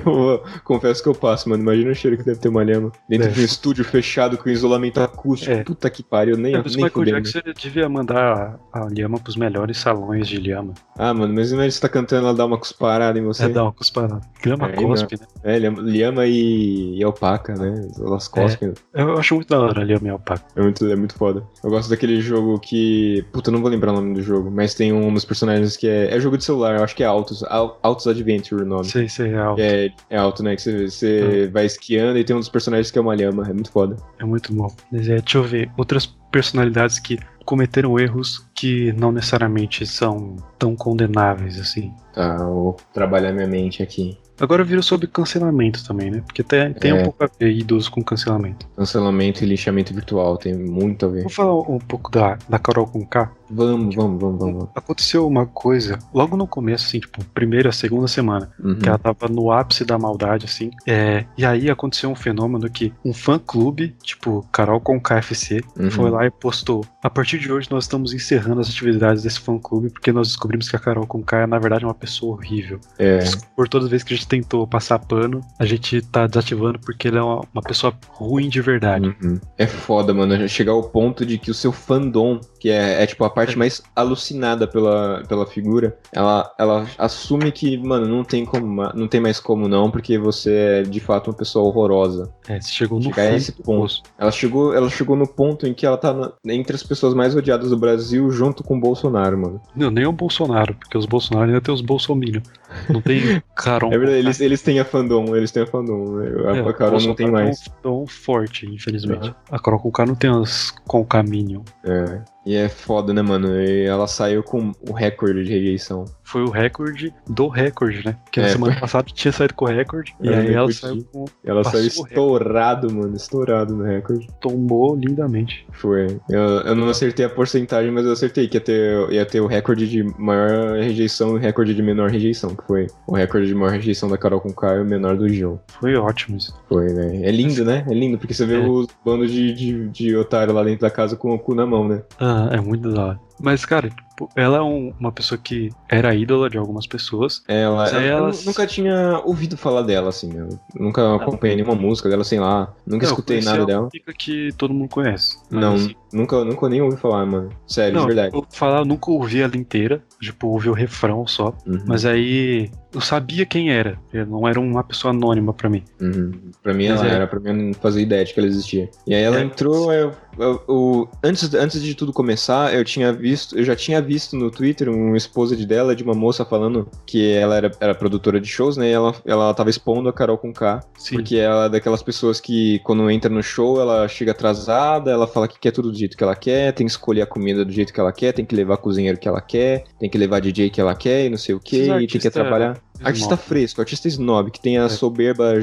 eu confesso que eu passo, mano. Imagina o cheiro que deve ter uma lhama. Dentro É. de um estúdio fechado com isolamento acústico. É. Puta que pariu, nem, É, o nem Michael fudendo. Jackson devia mandar a, a lhama pros melhores salões de lhama. Ah, mano, mas imagina você tá cantando, ela dá uma cusparada em você. É dar uma cusparada. Lhama É, cospe, né? É, lhama, lhama e, e alpaca, né? Elas cospem. Eu acho muito da hora a lhama e alpaca. É. muito, é muito foda. Eu gosto daquele jogo que. Puta, eu não vou lembrar o nome do jogo, mas tem um dos personagens que é. É jogo de celular, eu acho que é Autos. Au- Autos Adventure o nome. Sei, sei, é alto. É, é alto, né? Que você, você vai esquiando e tem um dos personagens que é uma lhama. É muito foda. É muito bom. É, deixa eu ver. Outras personalidades que cometeram erros que não necessariamente são tão condenáveis assim. Tá, vou trabalhar minha mente aqui. Agora vira sobre cancelamento também, né? Porque tem, tem É. um pouco a ver idoso com cancelamento. Cancelamento e lixamento virtual tem muito a ver. Vou falar um pouco da, da Carol com K. Vamos, vamos, vamos, vamos. Aconteceu uma coisa logo no começo, assim, tipo, primeira, segunda semana. Uhum. que ela tava no ápice da maldade, assim. É, e aí aconteceu um fenômeno que um fã-clube, tipo Carol com KFC, Uhum. foi lá e postou: A partir de hoje nós estamos encerrando as atividades desse fã-clube porque nós descobrimos que a Carol com K é, na verdade, uma pessoa horrível. É, Por todas as vezes que a gente tentou passar pano, a gente tá desativando porque ele é uma, uma pessoa ruim de verdade. uhum. é foda, mano. Chegar ao ponto de que o seu fandom, que é, é tipo a parte mais alucinada pela, pela figura. Ela, ela assume que, mano, não tem como, não tem mais como não, porque você é de fato uma pessoa horrorosa. É, você chegou no Chegar a esse ponto. Ela chegou, ela chegou no ponto em que ela tá na- entre as pessoas mais odiadas do Brasil, junto com o Bolsonaro, mano. Não, nem o Bolsonaro, porque os Bolsonaro ainda tem os Bolsominion. Não tem Carol. [LAUGHS] É verdade, eles, eles têm a fandom, eles têm a fandom. né? A, É, a Carol não tem mais. É um tão forte, infelizmente. Aham. A Carol Conká não tem as Conkaminion. É. E é foda, né, mano? E ela saiu com o recorde de rejeição. Foi o recorde do recorde, né? Que na É, semana foi. passada tinha saído com o recorde. E É, aí ela saiu com. Ela saiu o estourado, mano. Estourado no recorde. tombou lindamente. Foi. Eu, eu não acertei a porcentagem, mas eu acertei que ia ter, ia ter o recorde de maior rejeição e o recorde de menor rejeição. Que foi o recorde de maior rejeição da Carol com K e o menor do Gil. Foi ótimo isso. Foi, né? É lindo, né? É lindo, porque você vê É. os bandos de, de, de otário lá dentro da casa com o cu na mão, né? Ah, é muito da hora. Mas, cara, tipo, ela é um- uma pessoa que era ídola de algumas pessoas. Ela, aí eu, nunca tinha ouvido falar dela, assim. Eu nunca acompanhei nenhuma música dela, sei lá. Nunca Não, escutei nada ela dela. Fica que todo mundo conhece. Não, assim, nunca, nunca nem ouvi falar, mano. Sério, não, de verdade. eu falar, eu nunca ouvi ela inteira. Tipo, ouvi o refrão só. Uhum, Mas aí eu sabia quem era. Eu não era uma pessoa anônima pra mim. uhum. Pra mim ela é- era, pra mim eu não fazia ideia de que ela existia. E aí ela É. entrou, eu, eu- eu- antes, antes de tudo começar, eu tinha visto, eu já tinha visto no Twitter um exposed dela de uma moça falando que ela era, era produtora de shows, né? E ela, ela tava expondo a Carol com K. Porque ela é daquelas pessoas que, quando entra no show, ela chega atrasada, ela fala que quer tudo do jeito que ela quer, tem que escolher a comida do jeito que ela quer, tem que levar cozinheiro que ela quer, tem que levar DJ que ela quer e não sei o que, e tem que trabalhar. Artista fresco, artista snob, que tem a É. soberba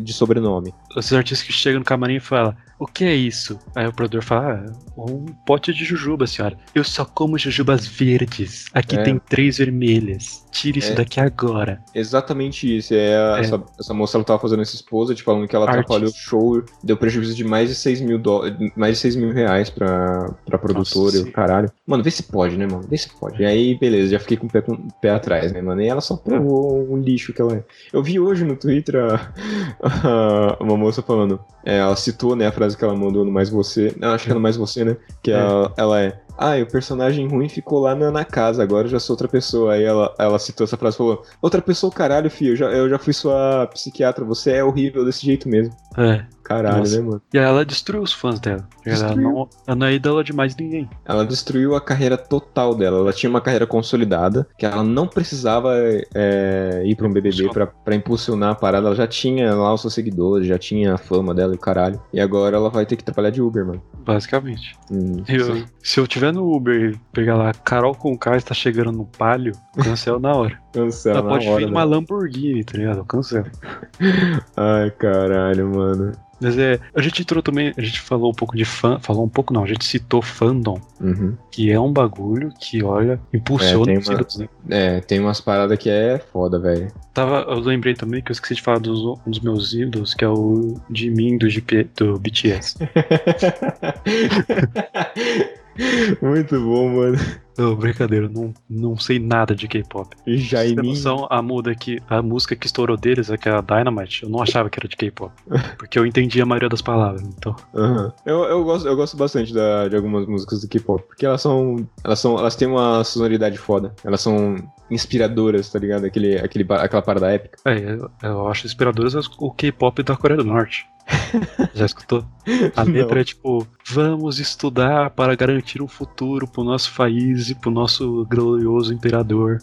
de sobrenome. Esses artistas que chegam no camarim e falam: O que é isso? Aí o produtor fala: ah, Um pote de jujuba, senhora. Eu só como jujubas verdes. Aqui É. tem três vermelhas. Tire isso É. daqui agora. Exatamente isso. É, a- É. Essa, essa moça ela tava fazendo essa esposa, de falando que ela Artista. atrapalhou o show, deu prejuízo de mais de 6 mil, dó- mais de 6 mil reais pra, pra produtora e o caralho. Mano, vê se pode, né, mano? Vê se pode. E aí, beleza, já fiquei com o pé, com o pé atrás, né, mano? E ela só provou o lixo que ela é. Eu vi hoje no Twitter a- a- uma moça falando, é, ela citou, né, a frase que ela mandou no Mais Você, não, acho que é no Mais Você, né? Que É. ela, ela é. Ah, e o personagem ruim ficou lá na, na casa, agora eu já sou outra pessoa. Aí ela, ela citou essa frase e falou: Outra pessoa, caralho, filho, eu já, eu já fui sua psiquiatra, você é horrível desse jeito mesmo. É. Caralho, Nossa. né, mano? E aí ela destruiu os fãs dela. Ela não, ela não é ídola de mais ninguém. Ela destruiu a carreira total dela. Ela tinha uma carreira consolidada, que ela não precisava é, ir pra um BBB pra, pra impulsionar a parada. Ela já tinha lá os seus seguidores, já tinha a fama dela e o caralho. E agora ela vai ter que trabalhar de Uber, mano. Basicamente. Hum, Eu- se eu tiver no Uber e pegar lá, Carol com K está chegando no palio, cancelo na hora. Cancela Ela pode hora, vir né? numa Lamborghini, tá ligado? Eu cancelo. Ai, caralho, mano. Mas é, a gente entrou também, a gente falou um pouco de fã, falou um pouco não, a gente citou fandom, Uhum. que é um bagulho que, olha, impulsiona É, tem uma- né? É, tem umas paradas que é foda, velho. Tava, eu lembrei também que eu esqueci de falar dos, um dos meus ídolos, que é o Jimin do, GP, do BTS. [LAUGHS] [LAUGHS] Muito bom, mano. Não, brincadeira, não, não sei nada de K-pop. Você ter Jaimin. noção, a, muda que, a música que estourou deles, é que é a Dynamite, eu não achava que era de K-pop. [LAUGHS] Porque eu entendi a maioria das palavras, então. Aham. Eu, eu, gosto, eu gosto bastante da- de algumas músicas do K-pop, porque elas são, elas são. Elas têm uma sonoridade foda. Elas são inspiradoras, tá ligado? Aquele, aquele, aquela parada épica. É, eu, eu acho inspiradoras as- o K-pop da Coreia do Norte. [LAUGHS] Já escutou? A letra Não. é tipo: vamos estudar para garantir um futuro pro nosso país e pro nosso glorioso imperador.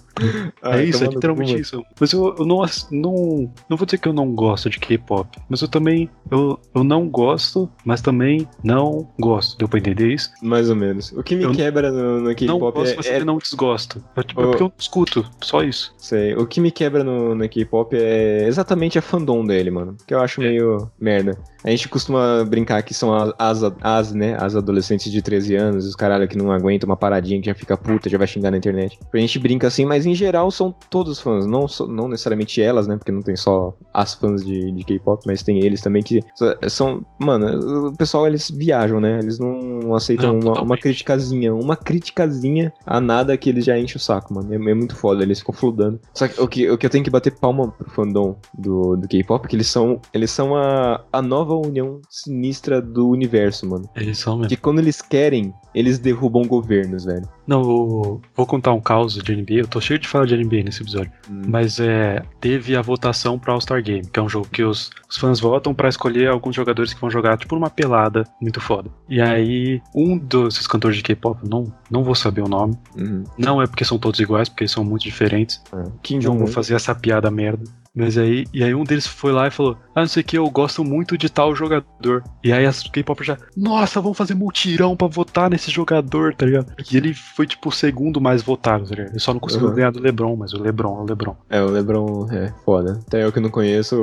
Ai, é isso, é literalmente isso. Mas eu, eu não, não. Não vou dizer que eu não gosto de K-pop, mas eu também. Eu, eu não gosto, mas também não gosto. Deu pra entender isso? Mais ou menos. O que me Eu quebra no, no não K-pop gosto, é, mas é- não desgosto. É, tipo, é porque eu não escuto, só isso. sei, o que me quebra no, no K-pop é exatamente a fandom dele, mano. Que eu acho meio merda. A gente costuma brincar que são as, as, as, né, as adolescentes de 13 anos, os caralho que não aguentam uma paradinha, que já fica puta, já vai xingar na internet. A gente brinca assim, mas em geral são todos fãs, não, não necessariamente elas, né, porque não tem só as fãs de, de K-pop, mas tem eles também que são, mano, o pessoal eles viajam, né, eles não aceitam Não, uma, uma criticazinha, uma criticazinha a nada que eles já enchem o saco, mano, é, é muito foda, eles ficam fludando. Só que o que, o que eu tenho que bater palma pro fandom do, do K-pop é que eles são, eles são a, a nova união sinistra do universo, mano. É Eles são mesmo. Que quando eles querem, eles derrubam governos, velho. Não, eu vou contar um caos de NBA. Eu tô cheio de falar de NBA nesse episódio. Hum. Mas é. Teve a votação pro All-Star Game, que é um jogo que os, os fãs votam pra escolher alguns jogadores que vão jogar, tipo, numa pelada muito foda. E aí, um desses cantores de K-pop, não, não vou saber o nome. Uhum. Não é porque são todos iguais, porque eles são muito diferentes. Kim Não Jong-un. vou fazer essa piada merda. Mas aí, e aí um deles foi lá e falou: Ah, não sei o que, eu gosto muito de tal jogador. E aí as K-pop já, nossa, vamos fazer multirão pra votar nesse jogador, tá ligado? E ele foi tipo o segundo mais votado, tá ligado? Ele só não conseguiu Uhum. ganhar do Lebron, mas o Lebron é o Lebron. É, o Lebron é foda. Até eu que não conheço,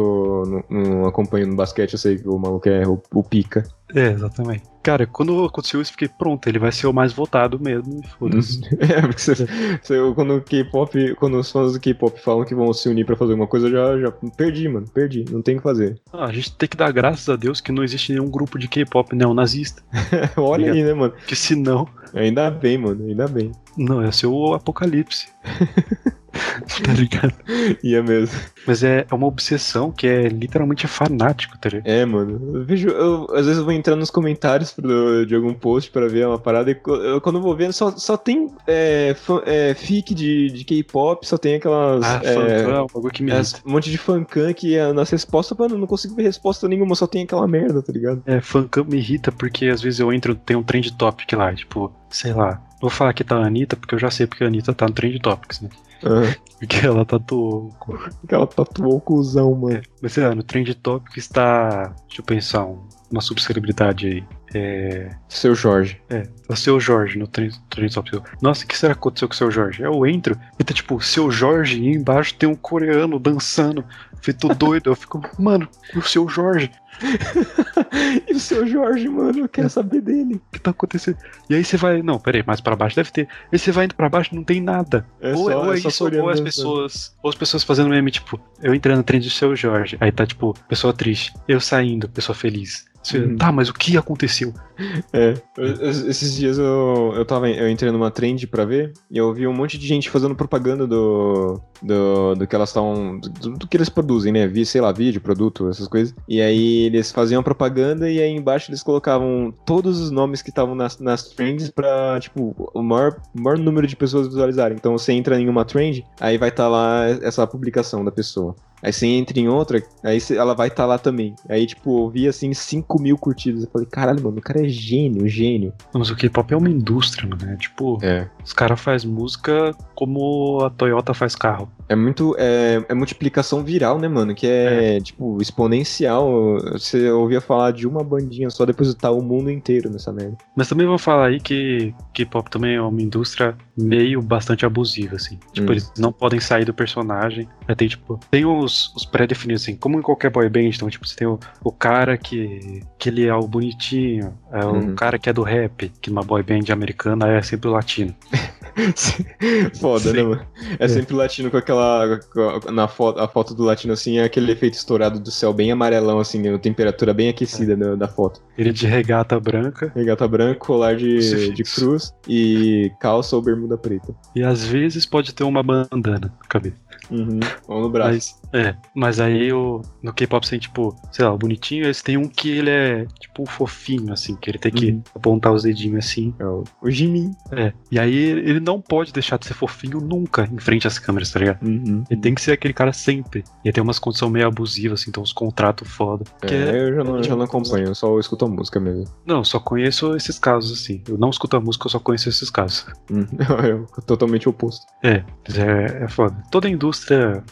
não, não acompanho no basquete, eu sei que o maluco é o, o pica. É, exatamente. Cara, quando aconteceu isso, fiquei pronto, ele vai ser o mais votado mesmo, e foda-se. [LAUGHS] É, porque você, você- quando o K-pop, quando os fãs do K-pop falam que vão se unir pra fazer alguma coisa, eu já, já perdi, mano, perdi, não tem o que fazer. Ah, a gente tem que dar graças a Deus que não existe nenhum grupo de K-pop neonazista. [LAUGHS] Olha aí, né, mano? Porque senão, Ainda bem, mano, ainda bem. não, ia ser o apocalipse. [LAUGHS] [LAUGHS] tá ligado? Ia mesmo. Mas é, é uma obsessão que é literalmente fanático, tá ligado? É, mano. Eu vejo, eu, às vezes eu vou entrar nos comentários pro- de algum post pra ver uma parada e eu, quando eu vou vendo só, só tem é, fã- é, fic de, de K-pop, só tem aquelas. Ah, é, fã, é um que me é, um monte de fancam que é, nas respostas, mano, eu não consigo ver resposta nenhuma, só tem aquela merda, tá ligado? É, fancam me irrita porque às vezes eu entro, tem um trend topic lá, tipo, sei lá. Vou falar que tá a Anitta, porque eu já sei porque a Anitta tá no trend topics, né? [LAUGHS] Porque ela tatuou. Que ela tatuou o cuzão, mano. Mas sei lá, no trend topics está. Deixa eu pensar, um- uma subcelebridade aí. É. Seu Jorge. É, o seu Jorge no trend, trend topics. Nossa, o que será que aconteceu com o seu Jorge? Eu entro e tá tipo, seu Jorge e embaixo tem um coreano dançando. Feito doido. Eu fico, mano, e o seu Jorge? [LAUGHS] e o seu Jorge, mano, eu quero saber dele. O que tá acontecendo? E aí você vai. Não, peraí, mais pra baixo deve ter. Aí você vai indo pra baixo não tem nada. É ou, só, ou é, é isso, ou as pessoas. Ou as pessoas fazendo meme, tipo, eu entrando no trend do seu Jorge. Aí tá, tipo, pessoa triste. Eu saindo, pessoa feliz. Você, Uhum. Tá, mas o que aconteceu? É, esses dias eu, eu tava, eu entrei numa trend pra ver e eu vi um monte de gente fazendo propaganda do, do, do que elas estão, do, do que eles produzem, né? Vi, sei lá, vídeo, produto, essas coisas. E aí eles faziam propaganda e aí embaixo eles colocavam todos os nomes que estavam nas, nas trends pra, tipo, o maior, maior número de pessoas visualizarem. Então você entra em uma trend, aí vai estar lá essa publicação da pessoa. Aí você entra em outra, aí ela vai estar lá também. Aí, tipo, eu vi assim 5 mil curtidas. Eu falei, caralho, mano, o cara é gênio, gênio. Não, Mas o K-pop é uma indústria, mano. É tipo, É. os caras fazem música como a Toyota faz carro. É muito. É, é multiplicação viral, né, mano? Que é, tipo, exponencial. Você ouvia falar de uma bandinha só, depois tá o mundo inteiro nessa merda. Mas também vou falar aí que K-pop também é uma indústria meio bastante abusiva, assim. Tipo, Hum. eles não podem sair do personagem. Aí tem, tipo, tem os, os pré-definidos, assim, como em qualquer boy band. Então, tipo, você tem o, o cara que, que ele é o bonitinho, é o Uhum. cara que é do rap, que numa boy band americana é sempre o latino. [LAUGHS] Foda, né, Sim. mano? É, É. sempre o latino com aquela. com a- Na foto, a foto do latino, assim, é aquele efeito estourado do céu bem amarelão, assim, a temperatura bem aquecida da, da foto. Ele de regata branca Regata branca, colar de, de cruz e calça ou bermuda preta. e às vezes pode ter uma bandana na cabeça. Uhum. Ou no braço. Mas, é, mas aí o, no K-pop tem, tipo, sei lá, o bonitinho, eles têm um que ele é, tipo, fofinho, assim, que ele tem que Uhum. apontar os dedinhos assim. É o, o Jimin. É. E aí ele não pode deixar de ser fofinho nunca em frente às câmeras, tá ligado? Uhum. Ele tem que ser aquele cara sempre. E aí tem umas condições meio abusivas, assim, então uns contratos foda. Porque É, eu já não, já não acompanho, eu só escuto a música mesmo. Não, eu só conheço esses casos, assim. Eu não escuto a música, eu só conheço esses casos. [LAUGHS] Hum, eu, totalmente oposto. É, é, é foda. Toda indústria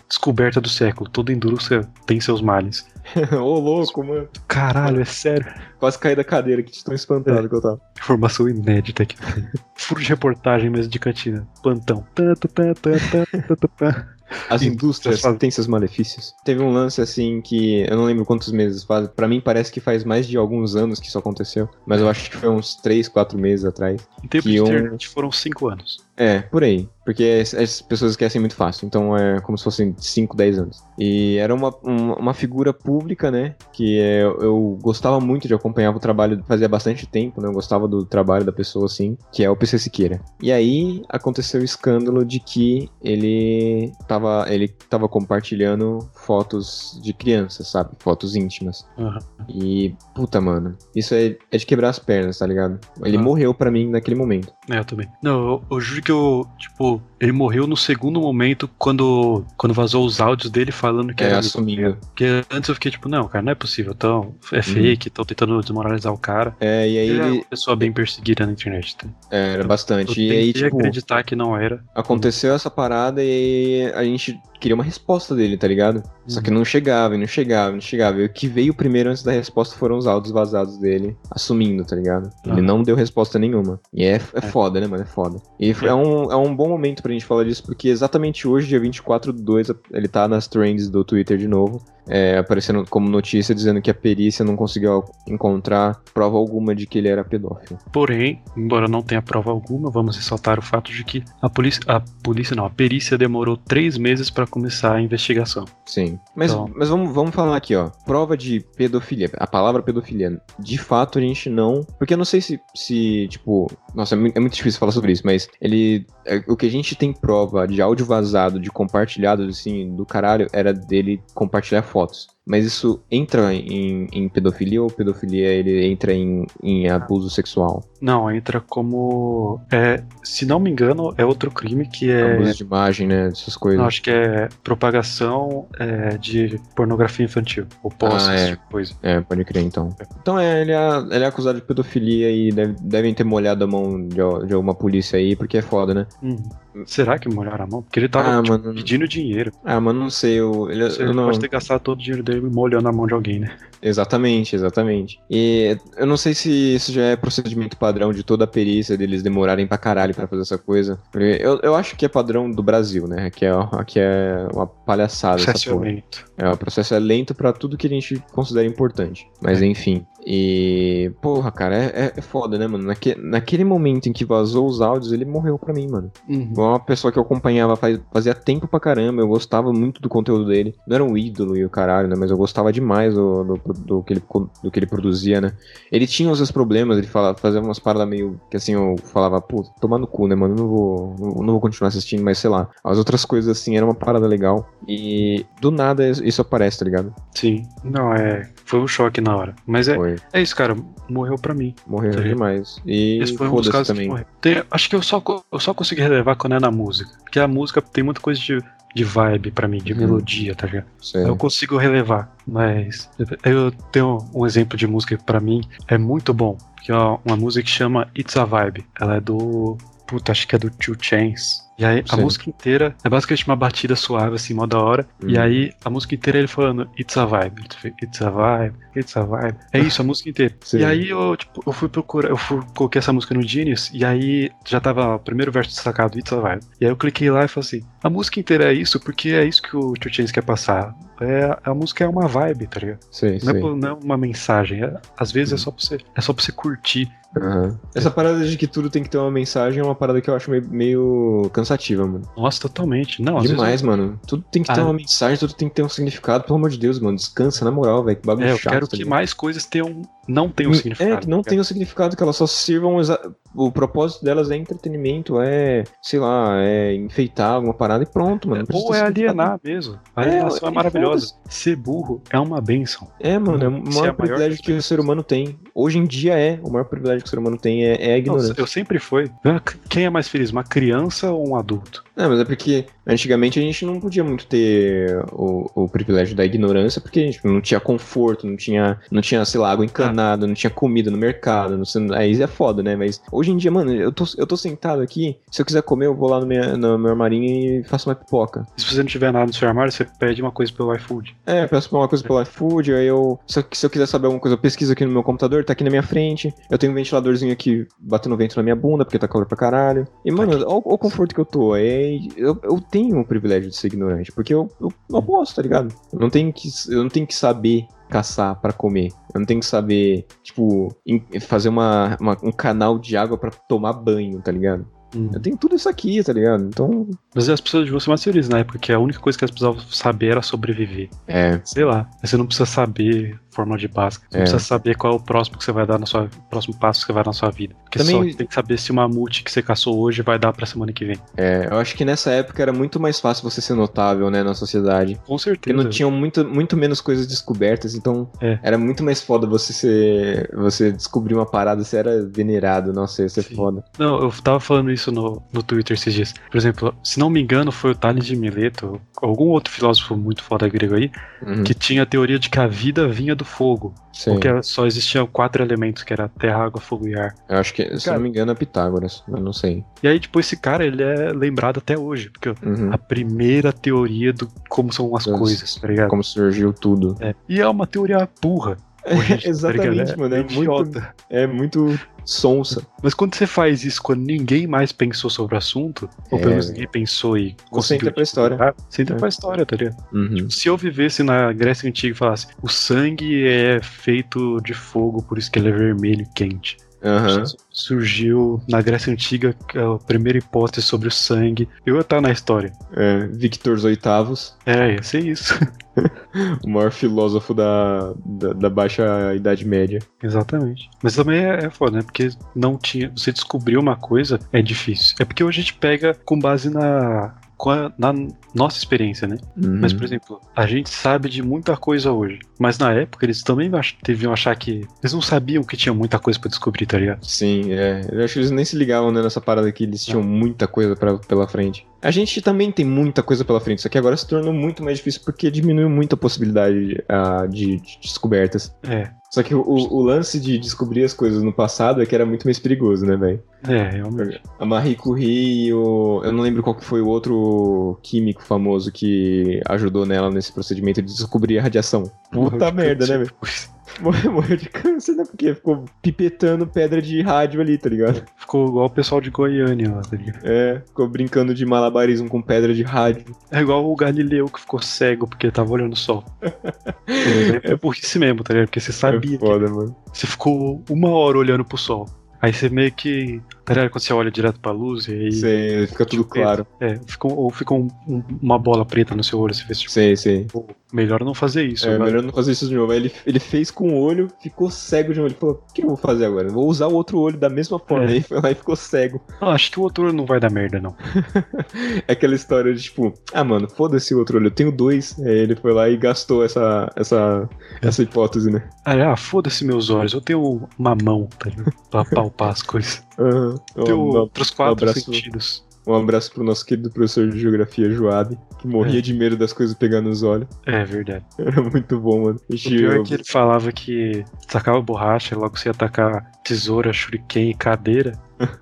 descoberta do século, toda indústria tem seus males. [LAUGHS] Ô, louco, mano. Caralho, é sério. Quase caí da cadeira, que de tão espantado É. que eu tava. Informação inédita aqui. [LAUGHS] Furo de reportagem mesmo de cantina. Plantão. Tã, tã, tã, tã, tã, tã, tã, tã. As indústrias têm seus malefícios. Teve um lance assim que eu não lembro quantos meses faz. Pra mim parece que faz mais de alguns anos que isso aconteceu. Mas eu acho que foi uns 3, 4 meses atrás. Em tempo de um- internet foram cinco anos. É, por aí. Porque as, as pessoas esquecem muito fácil. Então é como se fossem 5, 10 anos. E era uma, uma, uma figura pública, né? Que é, eu gostava muito de acompanhar o trabalho, fazia bastante tempo, né? Eu gostava do trabalho da pessoa, assim, que é o PC Siqueira. E aí aconteceu o escândalo de que ele tava, ele tava compartilhando fotos de crianças, sabe? Fotos íntimas. Aham. E, puta, mano, isso é, é de quebrar as pernas, tá ligado? Ele Aham. morreu pra mim naquele momento. É, eu também. Não, eu, eu juro que eu, tipo, novo ele morreu no segundo momento quando, quando vazou os áudios dele falando que É, era assumindo. Porque antes eu fiquei tipo, não, cara, não é possível. Então, é fake, estão tentando desmoralizar o cara. É, e aí Ele é ele uma pessoa bem perseguida na internet. Tá? é, era Eu bastante. E aí, tipo, acreditar que não era. aconteceu essa parada e a gente queria uma resposta dele, tá ligado? Só que não chegava, não chegava, não chegava. E o que veio primeiro antes da resposta foram os áudios vazados dele, assumindo, tá ligado? Ele não deu resposta nenhuma. E é, é foda, né, mano? É foda. E é. um, é um bom momento pra gente falar disso, porque exatamente hoje, dia 24 do 2, ele tá nas trends do Twitter de novo. É, aparecendo como notícia dizendo que a perícia não conseguiu encontrar prova alguma de que ele era pedófilo. Porém, embora não tenha prova alguma, vamos ressaltar o fato de que a polícia, a polícia não, a perícia demorou três meses para começar a investigação. Sim. Mas, Então- mas vamos, vamos falar aqui, ó. Prova de pedofilia. A palavra pedofilia. De fato, a gente não. Porque eu não sei se, se tipo. Nossa, é muito, é muito difícil falar sobre isso, mas ele. é, o que a gente tem prova de áudio vazado, de compartilhado, assim, do caralho, era dele compartilhar fotos. Mas isso entra em, em pedofilia ou pedofilia ele entra em, em abuso sexual? Não, entra como. É, se não me engano, é outro crime que é. Abuso de imagem, né? Essas coisas. Não, acho que é propagação é, de pornografia infantil. Ou posse, Ah, é. tipo coisa. É, pode crer então. Então é, ele é, ele é acusado de pedofilia e deve- devem ter molhado a mão de, de alguma polícia aí, porque é foda, né? Uhum. Será que molharam a mão? Porque ele tava Ah, tipo, mano. pedindo dinheiro. Ah, mas não sei, eu, ele, Você eu não... pode ter gastado todo o dinheiro dele molhando a mão de alguém, né? Exatamente, exatamente. E eu não sei se isso já é procedimento padrão de toda a perícia, deles demorarem pra caralho pra fazer essa coisa. Eu, eu acho que é padrão do Brasil, né? Aqui é, aqui é uma palhaçada essa Processo porra. lento. É, o processo é lento pra tudo que a gente considera importante. Mas É. enfim. E. Porra, cara, é, é- é foda, né, mano? Naque, naquele momento em que vazou os áudios, ele morreu pra mim, mano. Uhum. Uma pessoa que eu acompanhava faz, fazia tempo pra caramba, eu gostava muito do conteúdo dele. Não era um ídolo e o caralho, né? Mas eu gostava demais do, do, do que, ele, do que ele produzia, né? Ele tinha os seus problemas, ele falava, fazia umas paradas meio que assim, eu falava, pô, tomar no cu, né, mano? Não vou, não, não vou continuar assistindo, mas sei lá. As outras coisas, assim, era uma parada legal. E do nada isso aparece, tá ligado? Sim. Não, é. Foi um choque na hora. Mas é, Foi. é isso, cara. Morreu pra mim. Morreu Sim. demais. E Esse foi um dos casos também. que. Tem- acho que eu só, eu só consegui relevar quando é na música. Porque a música tem muita coisa de, de vibe pra mim, de Uhum. melodia, tá ligado? Eu consigo relevar. Mas eu tenho um exemplo de música que pra mim é muito bom. Que é uma música que chama It's a Vibe. Ela é do. Puta, acho que é do Two Chains. E aí a Sim. música inteira é basicamente uma batida suave, assim, mó da hora. E Uhum. aí a música inteira ele falando It's a Vibe, It's a Vibe, It's a Vibe. É isso, a música inteira. Sim. E aí eu, tipo, eu fui procurar, eu fui, coloquei essa música no Genius e aí já tava o primeiro verso destacado, It's a Vibe. E aí eu cliquei lá e falei assim, a música inteira é isso porque é isso que o Two Chainz quer passar. É, a música é uma vibe, tá ligado? Sei, Não é, sei. por- não é uma mensagem. é- às vezes é só pra você, é só pra você curtir. Aham. Essa parada de que tudo tem que ter uma mensagem é uma parada que eu acho meio, meio cansativa, mano. Nossa, totalmente. Não, Demais, vezes mano. Tudo tem que ter Ah. uma mensagem, tudo tem que ter um significado. Pelo amor de Deus, mano. Descansa, na moral, velho. Que bagulho é, eu chato. quero tá que mais coisas tenham, não tenham significado. É, que não tá tenham significado, que elas só sirvam. exa- O propósito delas é entretenimento, é, sei lá, é enfeitar alguma parada e pronto, mano. Não Ou ter é alienar mesmo. A É, alienação é, e maravilhosa. Ser burro é uma benção. É, mano, é o é maior maior privilégio que o ser humano tem. Hoje em dia é. O maior privilégio que o ser humano tem é, é a Não, ignorância. eu sempre fui. Quem é mais feliz, uma criança ou um adulto? Não, mas é porque antigamente a gente não podia muito ter o, o privilégio da ignorância, porque a gente não tinha conforto, não tinha, não tinha, sei lá, água encanada, não tinha comida no mercado, não sei, aí é foda, né? Mas hoje em dia, mano, eu tô, eu tô sentado aqui, se eu quiser comer, eu vou lá no, minha, no meu armarinho e faço uma pipoca. Se você não tiver nada no seu armário, você pede uma coisa pelo iFood. É, peço uma coisa pelo iFood, aí eu. Se, eu. se eu quiser saber alguma coisa, eu pesquiso aqui no meu computador, tá aqui na minha frente. Eu tenho um ventiladorzinho aqui batendo vento na minha bunda, porque tá calor pra caralho. E, mano, olha o conforto que eu tô. É, eu, eu tenho o privilégio de ser ignorante, porque eu, eu, eu posso, tá ligado? Eu não tenho que, eu não tenho que saber caçar pra comer. Eu não tenho que saber, tipo, fazer uma, uma- um canal de água pra tomar banho, tá ligado? Hum. Eu tenho tudo isso aqui, tá ligado? Então. Mas as pessoas deviam ser mais felizes na época, que a única coisa que elas precisavam saber era sobreviver. É. Sei lá. Você não precisa saber fórmula de Bhaskara. Você É. não precisa saber qual é o próximo que você vai dar na sua. próximo passo que você vai dar na sua vida. Porque Também- só tem que saber se o mamute que você caçou hoje vai dar pra semana que vem. É, eu acho que nessa época era muito mais fácil você ser notável, né, na sociedade. Com Porque certeza. não tinham muito, muito menos coisas descobertas, então É. era muito mais foda você ser. Você descobrir uma parada, você era venerado, nossa, ia ser Sim. foda. Não, eu tava falando isso no, no Twitter esses dias. Por exemplo, se não me engano, foi o Tales de Mileto, algum outro filósofo muito foda grego aí, Uhum, que tinha a teoria de que a vida vinha do fogo. sim. Porque só existiam quatro elementos, que era terra, água, fogo e ar. Eu acho que, se Cara- não me engano, é Pitágoras, mas não sei. E aí, tipo, esse cara, ele é lembrado até hoje. Porque Uhum. a primeira teoria do como são as Das- coisas, tá ligado? Como surgiu tudo. É. E é uma teoria burra. [LAUGHS] hoje, tá Exatamente, ligado? mano. É muito, idiota. é muito sonsa. Mas quando você faz isso quando ninguém mais pensou sobre o assunto, ou pelo É. menos ninguém pensou e Você conseguiu entra pra história. divulgar, Você entra É. pra história, tá ligado? Uhum. Se eu vivesse na Grécia Antiga e falasse, o sangue é feito de fogo, por isso que ele é vermelho e quente. Aham. Surgiu na Grécia Antiga a primeira hipótese sobre o sangue. Eu ia estar na história. É, Victor oitavos, É, ia ser isso. [LAUGHS] [LAUGHS] o maior filósofo da, da, da baixa Idade Média. Exatamente. Mas também é, é foda, né? Porque não tinha. Você descobrir uma coisa é difícil. É porque hoje a gente pega com base na. Com a- na nossa experiência, né? Uhum. Mas, por exemplo, a gente sabe de muita coisa hoje. Mas na época eles também deviam achar que. Eles não sabiam que tinha muita coisa pra descobrir, tá ligado? Sim, é. Eu acho que eles nem se ligavam né, nessa parada que eles tinham muita coisa pra, pela frente. A gente também tem muita coisa pela frente, só que agora se tornou muito mais difícil porque diminuiu muito a possibilidade ah, de, de descobertas. É. Só que o, o lance de descobrir as coisas no passado é que era muito mais perigoso, né, velho? É, realmente. A Marie Curie e o... Eu não lembro qual que foi o outro químico famoso que ajudou nela nesse procedimento de descobrir a radiação. Puta merda, né, câncer velho? [LAUGHS] Morreu, [LAUGHS] morreu de câncer, né? Porque ficou pipetando pedra de rádio ali, tá ligado? Ficou igual o pessoal de Goiânia lá, tá ligado? É, ficou brincando de malabarismo com pedra de rádio. É igual o Galileu que ficou cego porque tava olhando o sol. [LAUGHS] é burrice mesmo, tá ligado? Porque você sabia É foda, mano. que você ficou uma hora olhando pro sol. Aí você meio que. Tá ligado? Quando você olha direto pra luz e aí. Sei, fica tudo claro. É, fica, um- ou fica um- um- uma bola preta no seu olho, você fez tipo, Sei, sei. pô, melhor não fazer isso. É, agora. melhor não fazer isso de novo. Ele, ele fez com o olho, ficou cego de um olho. Falou, o que eu vou fazer agora? Vou usar o outro olho da mesma forma. É. Aí foi lá e ficou cego. Não, acho que o outro olho não vai dar merda, não. [LAUGHS] É aquela história de tipo, ah, mano, foda-se o outro olho, eu tenho dois. Aí ele foi lá e gastou essa, essa, essa hipótese, né? Ah, foda-se meus olhos, eu tenho uma mão, tá? Pra palpar as coisas. [LAUGHS] Aham. Tenho Um, outros quatro abraço. sentidos. Um abraço pro nosso querido professor de geografia, Joab, que morria É. de medo das coisas pegando nos olhos. É verdade. Era muito bom, mano. O pior é que ele falava que tacava borracha, logo você ia tacar tesoura, shuriken e cadeira.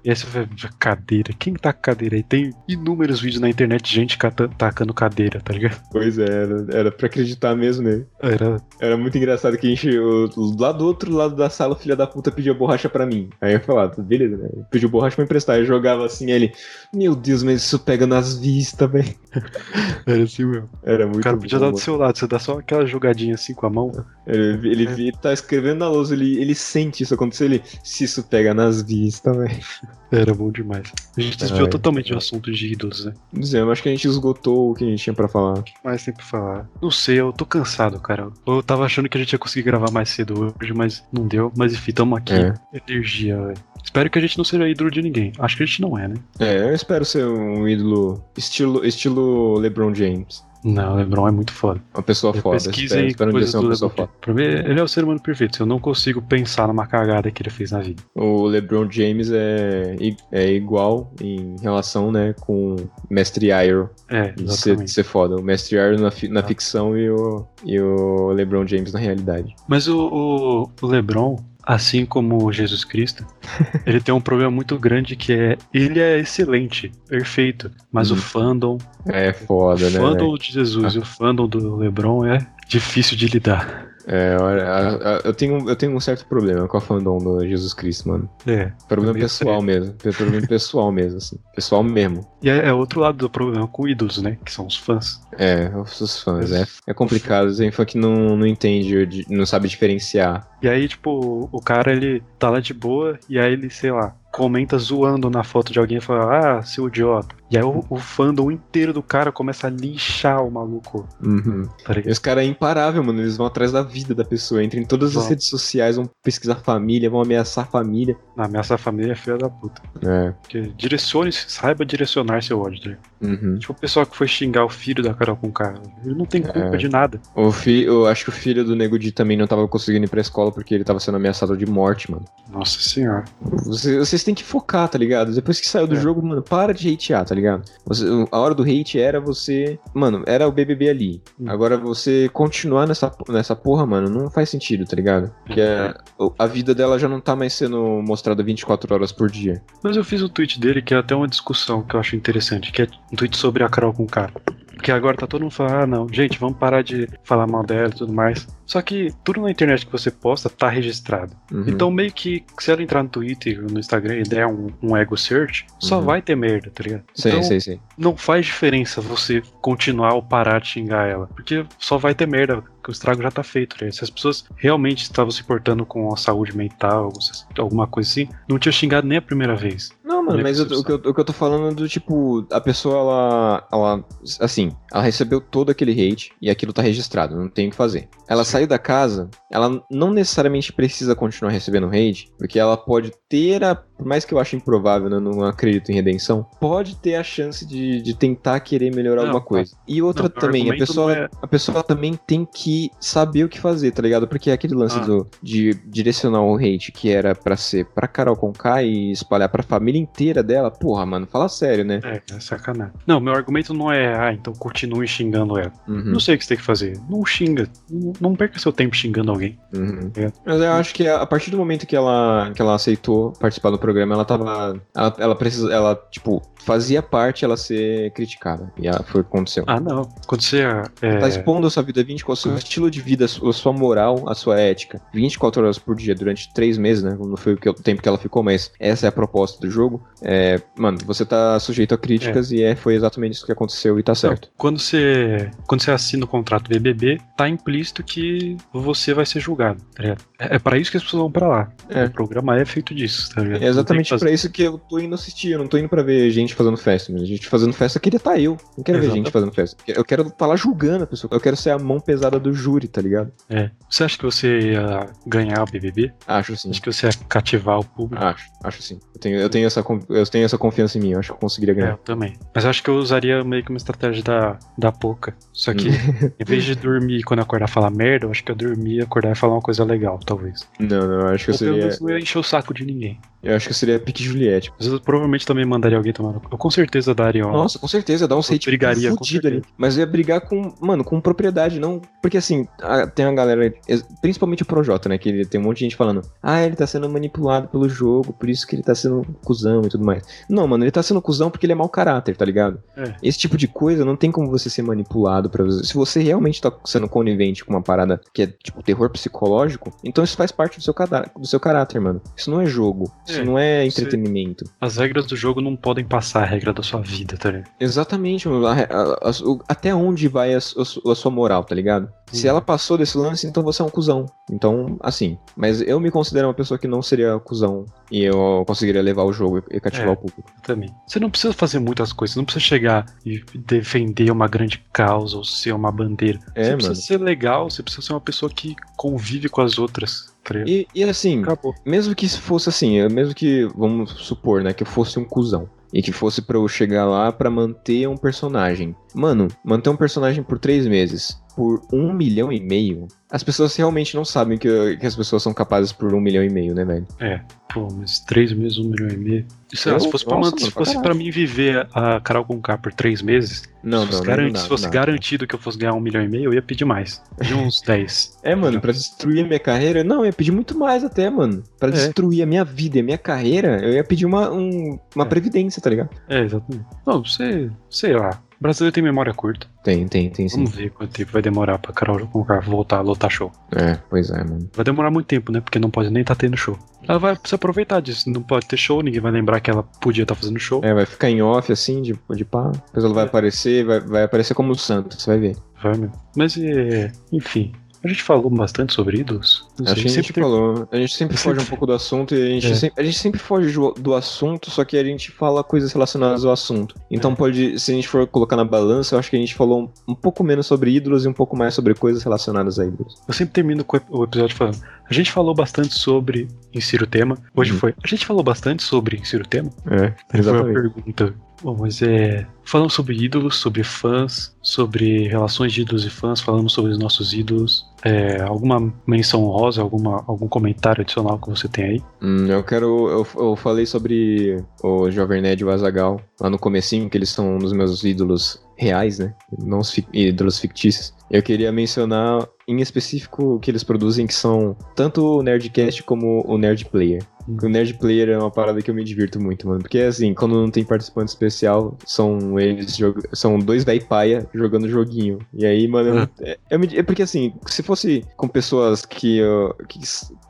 E aí você vai, cadeira? Quem tá com cadeira aí? Tem inúmeros vídeos na internet de gente tacando cadeira, tá ligado? Pois é, era, era pra acreditar mesmo nele. Era. Era muito engraçado que a gente, o- lá do outro lado da sala, o filho da puta pedia borracha pra mim. Aí eu falava, beleza, né? Pediu borracha pra emprestar. Eu jogava assim, ele, meu Deus, mas isso pega nas vistas, velho. [LAUGHS] Era assim mesmo. Era O muito cara bom. podia dar do seu lado, você dá só aquela jogadinha assim com a mão. Ele, ele, É. ele tá escrevendo na lousa, ele, ele sente isso acontecer, ele, se isso pega nas vistas, velho. [LAUGHS] Era bom demais. A gente desviou Ai. totalmente do assunto de ídolos, né? Não sei, eu acho que a gente esgotou o que a gente tinha pra falar. Mais tem pra falar. Não sei, eu tô cansado, cara. Eu tava achando que a gente ia conseguir gravar mais cedo hoje, mas não deu. Mas enfim, tamo aqui. É. Energia, velho. Espero que a gente não seja ídolo de ninguém. Acho que a gente não é, né? É, eu espero ser um ídolo estilo, estilo LeBron James. Não, o Lebron é muito foda. Uma pessoa foda. Espero, Pesquisem espero um dia coisas ser uma pessoa foda. Pra mim, ele é o ser humano perfeito. Eu não consigo pensar numa cagada que ele fez na vida. O LeBron James é, é igual em relação, né, com Mestre Iron. É, ser, de exatamente. ser foda. O Mestre Iron na, fi- na Ah. ficção e o, e o LeBron James na realidade. Mas o, o, o LeBron, assim como o Jesus Cristo, [LAUGHS] ele tem um problema muito grande que é ele é excelente, perfeito, mas Uhum. o fandom, É foda, o né? fandom de Jesus e o fandom do LeBron é difícil de lidar. É, olha, eu tenho, eu tenho um certo problema com a fandom do Jesus Cristo, mano. É. Problema pessoal mesmo. Problema pessoal mesmo, assim. Pessoal mesmo. E é, é outro lado do problema com ídolos, né? Que são os fãs. É, os fãs. É, é complicado. Tem fã que não, não entende, de- não sabe diferenciar. E aí, tipo, o cara ele tá lá de boa e aí ele, sei lá, comenta zoando na foto de alguém e fala, ah, seu idiota. E aí o, o fandom inteiro do cara começa a lixar o maluco, Uhum. tá E os caras é imparável, mano. Eles vão atrás da vida da pessoa. Entram em todas as Vão. redes sociais, vão pesquisar família, vão ameaçar a família. Na ameaça família é filha da puta. É. Porque direcione, saiba direcionar seu ódio, tá? Uhum. Tipo o pessoal que foi xingar o filho da Carol com cara. Ele não tem culpa É. de nada. O fi, eu acho que o filho do Nego Di também não tava conseguindo ir pra escola porque ele tava sendo ameaçado de morte, mano. Nossa senhora. Você- vocês têm que focar, tá ligado? Depois que saiu do É. jogo, mano, para de hatear, tá ligado? Você- a hora do hate era você. Mano, era o BBB ali. Hum. Agora você continuar nessa, nessa porra, mano, não faz sentido, tá ligado? Porque a, a vida dela já não tá mais sendo mostrada 24 horas por dia. Mas eu fiz um tweet dele que é até uma discussão que eu acho interessante, que é um tweet sobre a Carol com cara. Porque agora tá todo mundo falando, ah não, gente, vamos parar de falar mal dela e tudo mais. Só que tudo na internet que você posta tá registrado. Uhum. Então meio que se ela entrar no Twitter, no Instagram e der um, um ego search, só Uhum. vai ter merda, tá ligado? sei, então, sei, sei. não faz diferença você continuar ou parar de xingar ela. Porque só vai ter merda, o estrago já tá feito. Né? Se as pessoas realmente estavam se importando com a saúde mental, alguma coisa assim, não tinha xingado nem a primeira vez. Não, mano, mas eu- o, que eu, o que eu tô falando é do tipo, a pessoa, ela, ela. Assim, ela recebeu todo aquele hate e aquilo tá registrado, não tem o que fazer. Ela Sim. saiu da casa, ela não necessariamente precisa continuar recebendo hate, porque ela pode ter a. Por mais que eu ache improvável, né, eu não acredito em redenção, pode ter a chance de, de tentar querer melhorar Não, alguma coisa. E outra Não, também, a pessoa, é- a pessoa também tem que saber o que fazer, tá ligado? Porque aquele lance Ah. do, de direcionar o hate que era pra ser pra Carol Conká e espalhar pra família inteira dela, porra, mano, fala sério, né? É, é sacanagem. Não, meu argumento não é, ah, então continue xingando ela. Uhum, Não sei o que você tem que fazer. Não xinga. Não, não perca seu tempo xingando alguém. uhum. É. Mas eu acho que a a partir do momento que ela, que ela aceitou participar do programa, ela tava. Ela, ela precisa. Ela, tipo, fazia parte ela ser criticada. E ela- foi o que aconteceu. Ah, não. Quando você é, Tá expondo a sua vida 24 o seu estilo de vida, a sua moral, a sua ética, 24 horas por dia, durante 3 meses, né? Não foi o, tempo que ela ficou, mas essa é a proposta do jogo. É, mano, você tá sujeito a críticas e é, foi exatamente isso que aconteceu e tá certo. Não, quando você quando você assina o contrato BBB, tá implícito que você vai ser julgado, tá ligado? É, é para isso que as pessoas vão pra lá. É. O programa é feito disso, tá ligado? É exatamente pra isso que eu tô indo assistir. Eu não tô indo pra ver gente fazendo festa. Mas gente fazendo festa, eu queria estar eu. Não quero ver gente fazendo festa. Eu quero estar lá julgando a pessoa. Eu quero ser a mão pesada do júri, tá ligado? É. Você acha que você ia ganhar o BBB? Acho sim. Acho que você ia cativar o público? Acho, acho sim. Eu tenho, eu tenho, essa, eu tenho essa confiança em mim. Eu acho que eu conseguiria É, ganhar. eu também. Mas eu acho que eu usaria meio que uma estratégia da, da Poca. Só que, [LAUGHS] em vez de dormir quando acordar falar merda, eu acho que eu dormir, acordar e falar uma coisa legal, talvez. Não, não, eu acho que eu pelo seria. menos não ia encher o saco de ninguém. Eu acho que seria pique Juliette. Mas eu provavelmente também mandaria alguém tomar no cu. Eu com certeza daria um. Nossa, com certeza, dá um hate brigaria, com fudido ali. Mas eu ia brigar com, mano, com propriedade, não. Porque assim, a- tem uma galera, principalmente o Projota, né? Que ele tem um monte de gente falando, ah, ele tá sendo manipulado pelo jogo, por isso que ele tá sendo cuzão e tudo mais. Não, mano, ele tá sendo cuzão porque ele é mau caráter, tá ligado? É. Esse tipo de coisa não tem como você ser manipulado para Se você realmente tá sendo conivente com uma parada que é tipo terror psicológico, então isso faz parte do seu, cadá- do seu caráter, mano. Isso não é jogo, isso É, não é você- entretenimento. As regras do jogo não podem passar a regra da sua vida, tá ligado? Exatamente. A- a- a- até onde vai a, su- a su- a sua moral, tá ligado? Se ela passou desse lance, então você é um cuzão. Então, assim. Mas eu me considero uma pessoa que não seria cuzão. E eu conseguiria levar o jogo e cativar É. o público. Também. Você não precisa fazer muitas coisas, não precisa chegar e defender uma grande causa ou ser uma bandeira. É, você mano. precisa ser legal, você precisa ser uma pessoa que convive com as outras. E, e assim, Acabou. mesmo que fosse assim, eu- mesmo que, vamos supor, né, que eu fosse um cuzão. E que fosse pra eu chegar lá pra manter um personagem. Mano, manter um personagem por três meses, por um milhão e meio. As pessoas realmente não sabem que, que as pessoas são capazes por um milhão e meio, né, velho? É, pô, mas três meses, um milhão e meio. Lá, Eu- se fosse, pra, nossa, man- mano, se pra fosse pra mim viver a Carol com K por três meses, Não, se fosse, não, garanti- não, se fosse garantido que eu fosse ganhar um milhão e meio, eu ia pedir mais. De uns [LAUGHS] 10. É, mano, pra destruir a minha carreira, não, eu ia pedir muito mais até, mano. Pra É. destruir a minha vida e a minha carreira, eu ia pedir uma, um- uma É. previdência, tá ligado? É, exatamente. Não, você, sei lá. O brasileiro tem memória curta. Tem, tem, tem sim. Vamos ver quanto tempo vai demorar pra Carol Conká voltar a lotar show. É, pois é, mano. Vai demorar muito tempo, né? Porque não pode nem estar tendo show. Ela vai se aproveitar disso. Não pode ter show, ninguém vai lembrar que ela podia estar fazendo show. É, vai ficar em off, assim, de, de pá. Depois ela vai aparecer, vai, vai aparecer como o Santos, você vai ver. Vai mesmo. Mas, é, enfim. A gente falou bastante sobre ídolos. Não a gente sempre falou. A gente sempre foge um pouco do assunto e a gente, É. sempre, a gente sempre foge do, assunto, só que a gente fala coisas relacionadas ao assunto. Então É. pode, se a gente for colocar na balança, eu acho que a gente falou um, um pouco menos sobre ídolos e um pouco mais sobre coisas relacionadas a ídolos. Eu sempre termino com o episódio falando. A gente falou bastante sobre insira o tema. Hoje Uhum. foi. A gente falou bastante sobre insira o tema. É, Aí Foi a pergunta. Bom, mas é. Falamos sobre ídolos, sobre fãs, sobre relações de ídolos e fãs, falamos sobre os nossos ídolos. É, alguma menção honrosa, alguma, algum comentário adicional que você tem aí? Hum, eu quero. Eu, eu falei sobre o Jovem Nerd e o Azagal lá no comecinho, que eles são um dos meus ídolos reais, né? Não os fi- ídolos fictícios. Eu queria mencionar em específico o que eles produzem, que são tanto o Nerdcast como o Nerd Player. O Nerd Player é uma parada que eu me divirto muito, mano. Porque assim, quando não tem participante especial, são eles jog... são dois véi paia jogando joguinho. E aí, mano, eu, é, é porque assim, se fosse com pessoas que, eu- que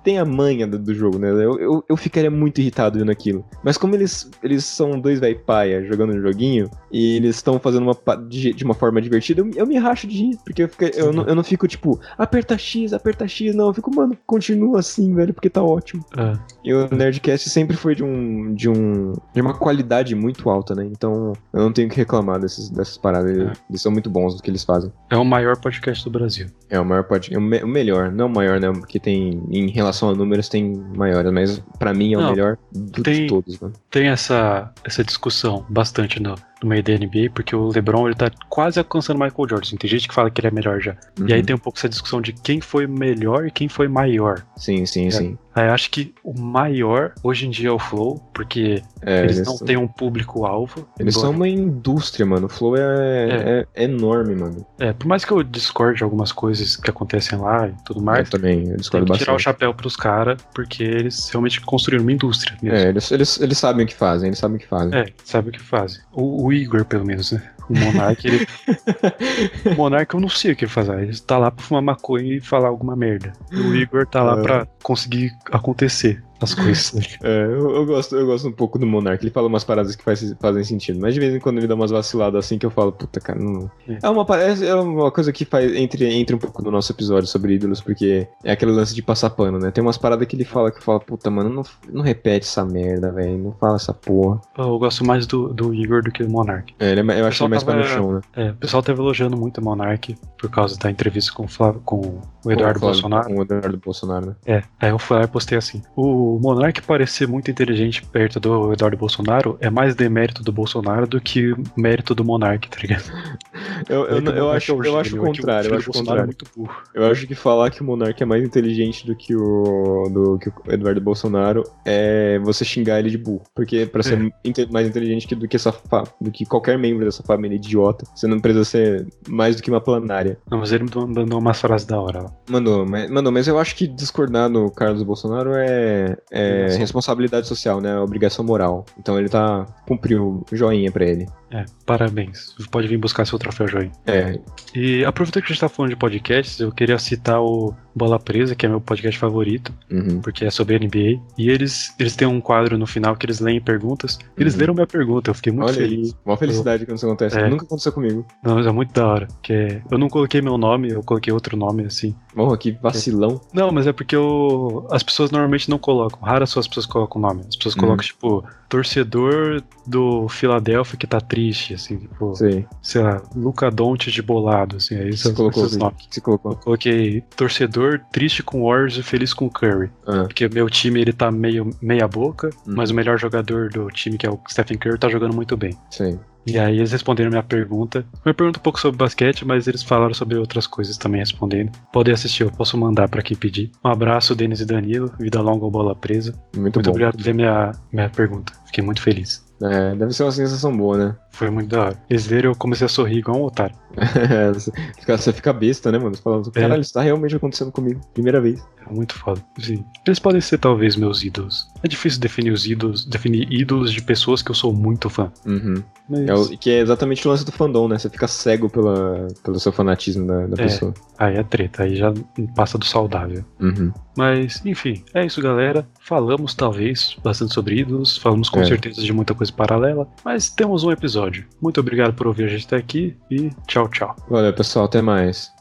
têm a manha do, do jogo, né? Eu, eu, eu ficaria muito irritado vendo aquilo. Mas como eles, eles são dois véi paia jogando um joguinho, e eles estão fazendo uma, de, de uma forma divertida, eu, eu me racho de rir. Porque eu, não, eu não fico tipo, aperta X, aperta X, não. Eu fico, mano, continua assim, velho, porque tá ótimo. Ah, E o Nerdcast sempre foi de um, de um de uma qualidade muito alta, né? Então eu não tenho que reclamar desses, dessas paradas. Eles, É. eles são muito bons no que eles fazem. é o maior podcast do Brasil. É o maior podcast, o, me- o melhor, não o maior, né? Porque tem em relação a números tem maiores, mas pra mim é o Não, melhor do, tem- de todos, mano. Tem essa, essa discussão bastante no, no meio da NBA, porque o LeBron ele tá quase alcançando o Michael Jordan. Tem gente que fala que ele é melhor já. E aí Uhum. tem um pouco essa discussão de quem foi melhor e quem foi maior. Sim, sim, É. sim. Aí eu acho que o maior hoje em dia é o Flow, porque É, eles eles não são- têm um público-alvo. Eles embora- são uma indústria, mano. O Flow é, é. enorme, mano. É, por mais que eu discorde de algumas coisas que acontecem lá e tudo mais, eu também, eu tem discordo que tirar o chapéu pros caras, porque eles realmente construíram uma indústria mesmo. É, eles, eles, eles sabem o que fazem, eles sabem o que fazem. É, sabe o que fazem. O, o Igor, pelo menos, né? O Monark, ele. [LAUGHS] o Monark, eu não sei o que ele faz. Ele tá lá pra fumar maconha e falar alguma merda. O Igor tá lá É. pra conseguir acontecer as coisas. né? [LAUGHS] É, eu, eu gosto, eu gosto um pouco do Monark. Ele fala umas paradas que faz- fazem sentido. Mas de vez em quando ele dá umas vaciladas assim que eu falo, puta, cara, não. É. É uma, é é uma coisa que faz entre, entre um pouco do nosso episódio sobre ídolos, porque é aquele lance de passar pano, né? Tem umas paradas que ele fala que eu falo, puta, mano, não, não repete essa merda, velho. Não fala essa porra. Eu gosto mais do, do Igor do que do Monark. É, ele é eu acho ele mais pé no tava- chão, né? É, o pessoal tava elogiando muito o Monark por causa da entrevista com o, Flávio, com o Eduardo Com o Flávio- Bolsonaro. Com o Eduardo Bolsonaro, né? É, aí eu fui lá e postei assim. O Monark parecer muito inteligente perto do Eduardo Bolsonaro é mais demérito do Bolsonaro do que mérito do Monark, tá ligado? Eu, eu, É que o eu acho, é o eu acho o é contrário, eu acho o é contrário. muito burro. Eu acho que falar que o Monark é mais inteligente do que o, do que o Eduardo Bolsonaro é você xingar ele de burro. Porque pra ser É. mais inteligente que- do que essa do que qualquer membro dessa família idiota, você não precisa ser mais do que uma planária. Não, mas ele me mandou umas frases da hora lá. Mandou, mas, mandou, mas eu acho que discordar no Carlos Bolsonaro é, é responsabilidade social, né? Obrigação moral. Então ele tá. cumpriu o joinha pra ele. É, parabéns. Pode vir buscar seu troféu joinha. É, E aproveitando que a gente tá falando de podcasts, eu queria citar o Bola Presa, que é meu podcast favorito, uhum. porque é sobre NBA. E eles, eles têm um quadro no final que eles leem perguntas. Eles Uhum. leram minha pergunta, eu fiquei muito Olha feliz. aí, uma felicidade quando isso acontece. É. Nunca aconteceu comigo. Não, mas é muito da hora. Que é- eu não coloquei meu nome, eu coloquei outro nome, assim. Morra, que vacilão. Não, mas é porque eu, as pessoas normalmente não colocam. Raras são as pessoas que colocam o nome. As pessoas Uhum. colocam, tipo, torcedor do Philadelphia que tá triste, assim, tipo, Sei. sei lá, Luca Doncic de bolado, assim, aí Você são colocou esses nomes. você colocou? Eu coloquei torcedor triste com o Warriors e feliz com o Curry. Ah, Porque meu time, ele tá meio meia boca, Uhum. mas o melhor jogador do time, que é o Stephen Curry, tá jogando muito bem. sei. E aí eles responderam minha pergunta. Minha pergunta um pouco sobre basquete, mas eles falaram sobre outras coisas também respondendo. Podem assistir, eu posso mandar pra quem pedir. Um abraço, Denis e Danilo. Vida longa ou bola presa. Muito, Muito bom. obrigado por ver minha, minha pergunta. Fiquei muito feliz. É, deve ser uma sensação boa, né? [LAUGHS] Foi muito da hora. Eles viram eu comecei a sorrir igual um otário. É, você, fica, você fica besta, né, mano? Você fala, É. caralho, isso tá realmente acontecendo comigo. Primeira vez. É muito foda. Sim. Eles podem ser talvez meus ídolos. É difícil definir os ídolos, definir ídolos de pessoas que eu sou muito fã. Uhum. Mas É o- que é exatamente o lance do fandom, né? Você fica cego pela, pelo seu fanatismo da, da É. pessoa. aí é treta, aí já passa do saudável. Uhum. Mas, enfim, é isso, galera. Falamos, talvez, bastante sobre ídolos. Falamos com É. certeza de muita coisa paralela. Mas temos um episódio. Muito obrigado por ouvir a gente até aqui e tchau, tchau. Valeu, pessoal. Até mais.